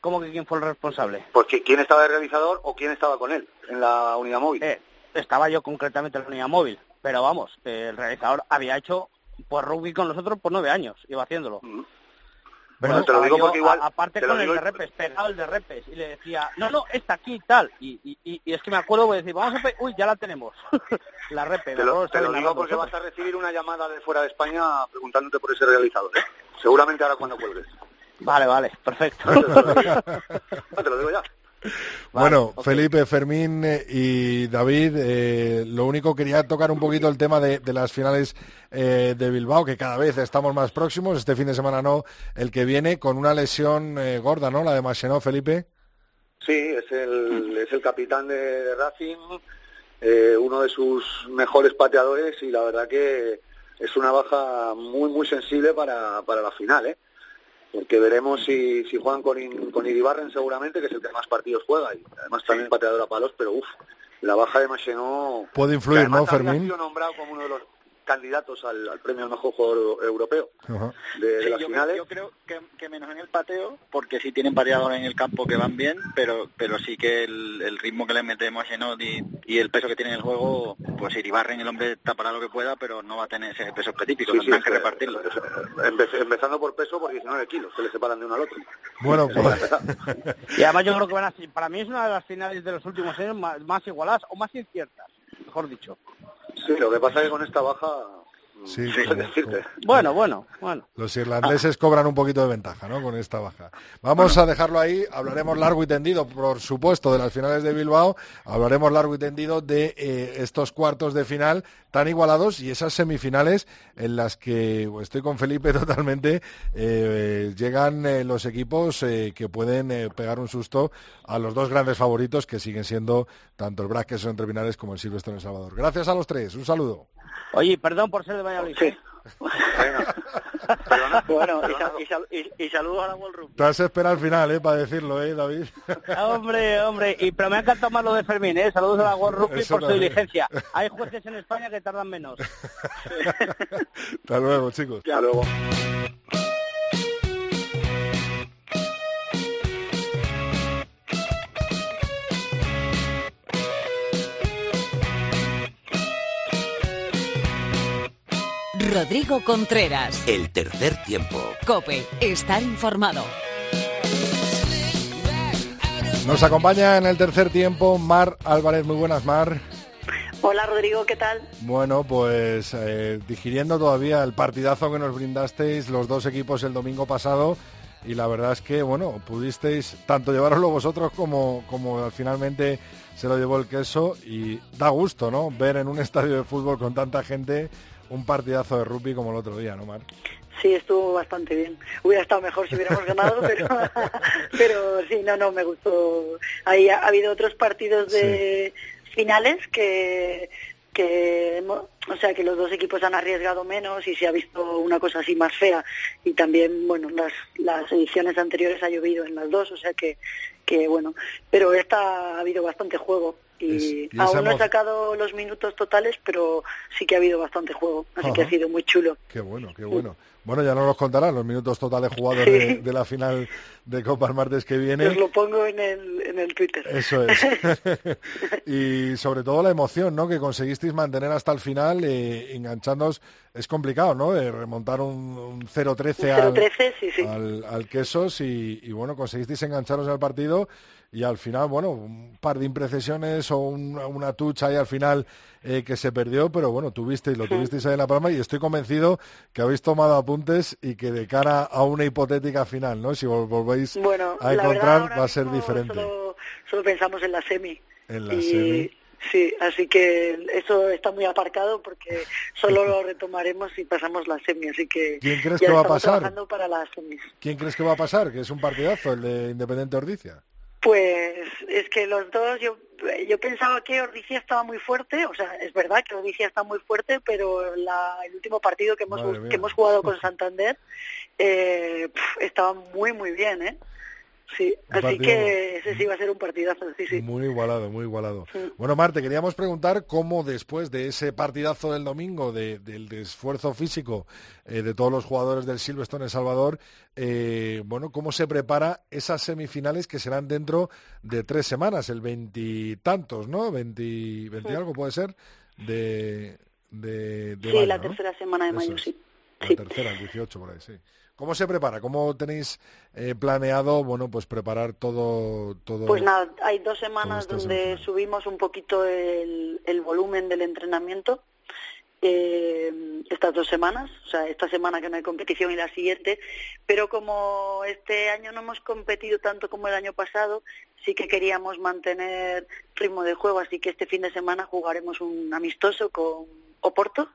H: ¿Cómo que quién fue el responsable?
I: Pues quién estaba de realizador o quién estaba con él en la unidad móvil.
H: Eh, estaba yo concretamente en la unidad móvil, pero vamos, el realizador había hecho pues rugby con nosotros por nueve años, iba haciéndolo.
I: Pero te lo digo porque igual,
H: aparte con el de repes, pegado el de repes, y le decía, no, no, está aquí y tal. Y, y, y, es que me acuerdo, voy a decir, vamos a uy, ya la tenemos, la repe.
I: Te lo, te lo digo porque vas a recibir una llamada de fuera de España preguntándote por ese realizador, ¿eh? Seguramente ahora cuando cuelgues.
H: Vale, vale, perfecto.
I: te lo digo ya.
C: Bueno, Felipe, Fermín eh, y David, eh, lo único quería tocar un poquito el tema de, las finales eh, de Bilbao, que cada vez estamos más próximos. Este fin de semana no, el que viene con una lesión gorda, ¿no? La de Massenó, Felipe.
I: Sí, es el, es el capitán de, Racing, uno de sus mejores pateadores y la verdad que es una baja muy, muy sensible para, para la final, ¿eh? Porque veremos si, si juegan con, con Iribarren seguramente, que es el que más partidos juega, y además también pateador a palos, pero uff, la baja de Machenó...
C: Puede influir, ¿no, Fermín?
I: Sido nombrado como uno de los, candidatos al, premio al mejor jugador europeo de, las
J: yo
I: finales.
J: Creo, yo creo que, menos en el pateo, porque sí tienen variadores en el campo que van bien, pero pero sí que el, ritmo que le metemos a Genot y, el peso que tiene en el juego, pues Iribarren el hombre tapará lo que pueda, pero no va a tener ese peso específico, sí, que repartirlo.
I: Empezando por peso, por 19 kilos, se le separan de uno al otro.
C: Bueno, pues...
H: y además yo creo que van a, para mí es una de las finales de los últimos años más, más igualadas o más inciertas, mejor dicho.
I: Sí, lo que pasa es que con esta baja Sí,
H: Bueno, bueno, bueno.
C: Los irlandeses cobran un poquito de ventaja, ¿no? Con esta baja. Vamos a dejarlo ahí. Hablaremos largo y tendido, por supuesto, de las finales de Bilbao. Hablaremos largo y tendido de eh, estos cuartos de final tan igualados y esas semifinales en las que pues, estoy con Felipe totalmente. Eh, llegan eh, los equipos que pueden pegar un susto a los dos grandes favoritos que siguen siendo tanto el Braques entre Pinares como el Silvestre en El Salvador. Gracias a los tres. Un saludo.
H: Oye, perdón por ser de Valladolid.
J: Sí. ¿eh? bueno, y, saludos a la World Rugby.
C: Te has esperado al final, ¿eh? Para decirlo, ¿eh, David?
H: hombre, hombre, y, pero me ha encantado más lo de Fermín, ¿eh? Saludos a la World Rugby por su diligencia. Hay jueces en España que tardan menos.
C: Hasta luego, chicos.
I: Hasta luego.
B: Rodrigo Contreras. El tercer tiempo.
K: Cope, estar informado.
C: Nos acompaña en el tercer tiempo Mar Álvarez. Muy buenas, Mar.
L: Hola Rodrigo, ¿qué tal?
C: Bueno, pues eh, digiriendo todavía el partidazo que nos brindasteis los dos equipos el domingo pasado y la verdad es que, bueno, pudisteis tanto llevaroslo vosotros como, como finalmente se lo llevó el queso y da gusto, ¿no? Ver en un estadio de fútbol con tanta gente un partidazo de rugby como el otro día, ¿no, Mar?
L: Sí, estuvo bastante bien. Hubiera estado mejor si hubiéramos ganado, pero, pero sí, no, no, me gustó. Ahí ha, habido otros partidos de finales que, que, o sea, que los dos equipos han arriesgado menos y se ha visto una cosa así más fea. Y también, bueno, las, las ediciones anteriores ha llovido en las dos, o sea que, que bueno, pero esta ha habido bastante juego y, aún no he sacado los minutos totales, pero sí que ha habido bastante juego, así que ha sido muy chulo.
C: Qué bueno, qué bueno. Bueno, ya no nos contarán los minutos totales jugados de, la final de Copa el martes que viene.
L: Os lo pongo en el, en el Twitter.
C: Eso es. y sobre todo la emoción, ¿no? Que conseguisteis mantener hasta el final, eh, enganchándoos. Es complicado, ¿no? De remontar un, 0-13 al, al, Quesos y, y, bueno, conseguisteis engancharos al partido y al final, bueno, un par de imprecisiones o una tucha ahí al final eh, que se perdió, pero bueno, tuvisteis, lo tuvisteis ahí en la palma y estoy convencido que habéis tomado apuntes y que de cara a una hipotética final, ¿no? Si volvéis a encontrar va a ser diferente.
L: Solo, pensamos en la semi.
C: En la semi.
L: Sí, así que eso está muy aparcado porque solo lo retomaremos si pasamos la semi, así que
C: ¿Quién crees que va a pasar?
L: Para las semis.
C: ¿Quién crees que va a pasar? Que es un partidazo el de Independiente Ordicia.
L: Pues es que los dos, yo, yo pensaba que Ordicia estaba muy fuerte, o sea, es verdad que Ordicia está muy fuerte, pero la, el último partido que hemos, que hemos jugado con Santander eh, estaba muy, muy bien, ¿eh? Sí, así que ese sí va a ser un partidazo, sí, sí.
C: Muy igualado, muy igualado. Bueno, Marte, queríamos preguntar cómo después de ese partidazo del domingo, del esfuerzo físico eh, de todos los jugadores del Silverstone en Salvador, eh, bueno, cómo se prepara esas semifinales que serán dentro de tres semanas, el veintitantos, ¿no? Veinti, veinti algo puede ser, de, de,
L: Sí, la tercera semana de mayo, sí.
C: La tercera, el 18 por ahí, sí. ¿Cómo se prepara? ¿Cómo tenéis eh, planeado, bueno, pues preparar todo, todo?
L: Pues nada, hay dos semanas donde subimos un poquito el, volumen del entrenamiento. Eh, estas dos semanas, o sea, esta semana que no hay competición y la siguiente, pero como este año no hemos competido tanto como el año pasado, sí que queríamos mantener ritmo de juego, así que este fin de semana jugaremos un amistoso con Oporto,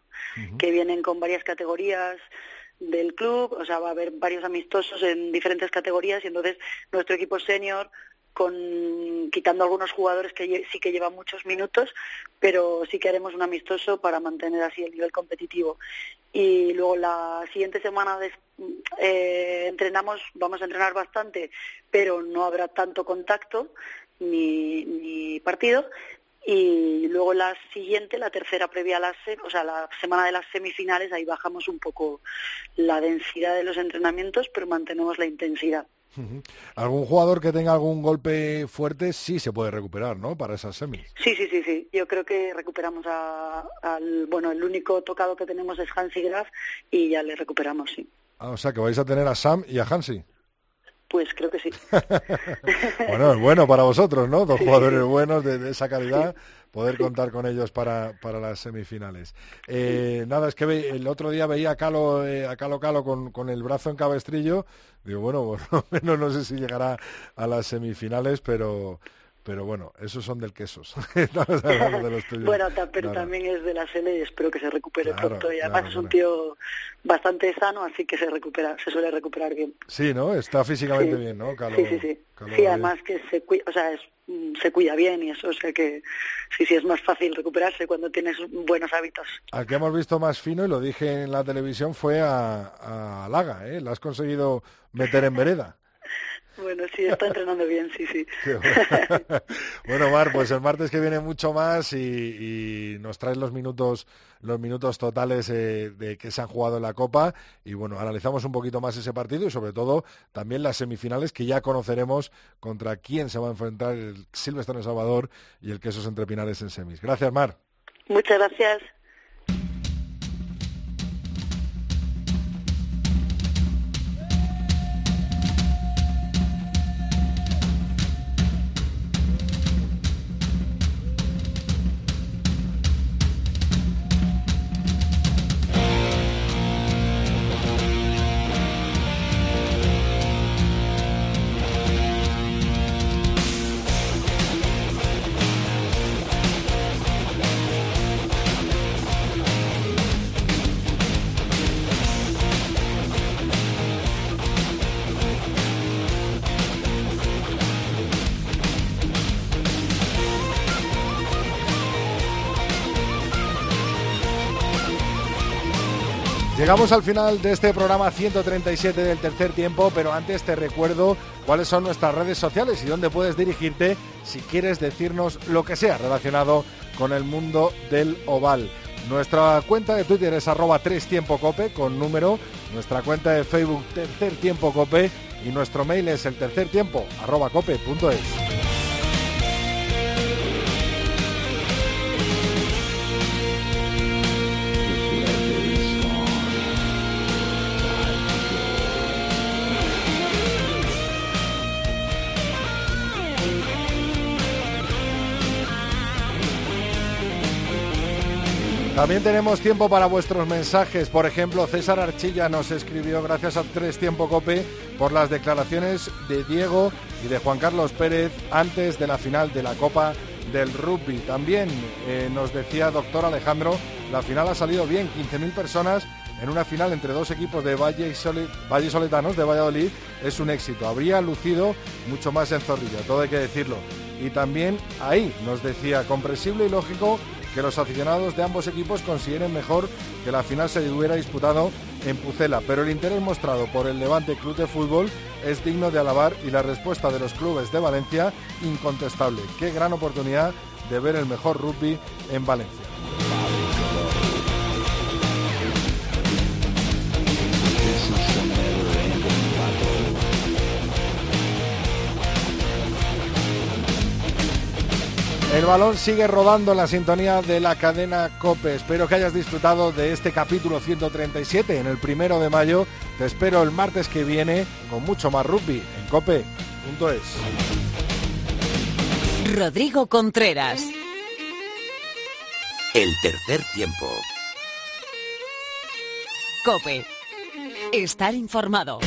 L: que vienen con varias categorías del club, o sea, va a haber varios amistosos en diferentes categorías y entonces nuestro equipo senior con quitando algunos jugadores que sí que llevan muchos minutos, pero sí que haremos un amistoso para mantener así el nivel competitivo. Y luego la siguiente semana eh, entrenamos, vamos a entrenar bastante, pero no habrá tanto contacto ni, ni partido y luego la siguiente, la tercera previa a la, o sea, la semana de las semifinales, ahí bajamos un poco la densidad de los entrenamientos, pero mantenemos la intensidad.
C: ¿Algún jugador que tenga algún golpe fuerte sí se puede recuperar, ¿no? Para esas semis.
L: Sí, sí, sí, sí. Yo creo que recuperamos al... Bueno, el único tocado que tenemos es Hansi Graf y ya le recuperamos, sí.
C: Ah, o sea, que vais a tener a Sam y a Hansi.
L: Pues creo que sí.
C: bueno, es bueno para vosotros, ¿no? Dos jugadores buenos de, esa calidad, poder contar con ellos para, para las semifinales. Eh, nada, es que el otro día veía a Calo, eh, a Calo Calo con, con, el brazo en cabestrillo. Digo, bueno, por lo no sé si llegará a las semifinales, pero pero bueno, esos son del quesos.
L: bueno, pero también es de la SL y espero que se recupere pronto. Y además es un tío bastante sano, así que se recupera, se suele recuperar bien.
C: Sí, ¿no? Está físicamente bien, ¿no?
L: sí, sí, sí. sí, además que se cuida, o sea, mm, se cuida bien y eso, o sea que sí, sí, es más fácil recuperarse cuando tienes buenos hábitos.
C: Al que hemos visto más fino, y lo dije en la televisión, fue a, a Laga, ¿eh? La has conseguido meter en vereda.
L: Bueno, sí, está entrenando bien, sí, sí.
C: Bueno. Mar, pues el martes que viene mucho más y, nos traes los minutos, los minutos totales eh, de que se han jugado en la Copa y bueno, analizamos un poquito más ese partido y sobre todo también las semifinales que ya conoceremos contra quién se va a enfrentar el Silvestre en Salvador y el Quesos entre Pinares en semis. Gracias, Mar.
L: Muchas gracias.
C: Llegamos al final de este programa 137 del tercer tiempo, pero antes te recuerdo cuáles son nuestras redes sociales y dónde puedes dirigirte si quieres decirnos lo que sea relacionado con el mundo del oval. Nuestra cuenta de Twitter es arroba 3 tiempo cope con número, nuestra cuenta de Facebook tercer tiempo cope y nuestro mail es el tercer tiempo arroba. También tenemos tiempo para vuestros mensajes. Por ejemplo, César Archilla nos escribió gracias a Tres Tiempo Cope por las declaraciones de Diego y de Juan Carlos Pérez antes de la final de la Copa del Rugby. También eh, nos decía doctor Alejandro, la final ha salido bien, 15.000 personas en una final entre dos equipos de Valle, Soletanos de Valladolid es un éxito. Habría lucido mucho más en Zorrilla, todo hay que decirlo. Y también ahí nos decía, comprensible y lógico que los aficionados de ambos equipos consideren mejor que la final se hubiera disputado en Pucela, pero el interés mostrado por el Levante Club de Fútbol es digno de alabar y la respuesta de los clubes de Valencia incontestable. Qué gran oportunidad de ver el mejor rugby en Valencia. El balón sigue rodando en la sintonía de la cadena Cope. Espero que hayas disfrutado de este capítulo 137 en el primero de mayo. Te espero el martes que viene con mucho más rugby en cope.es.
B: Rodrigo Contreras. El tercer tiempo. Cope. Estar informado.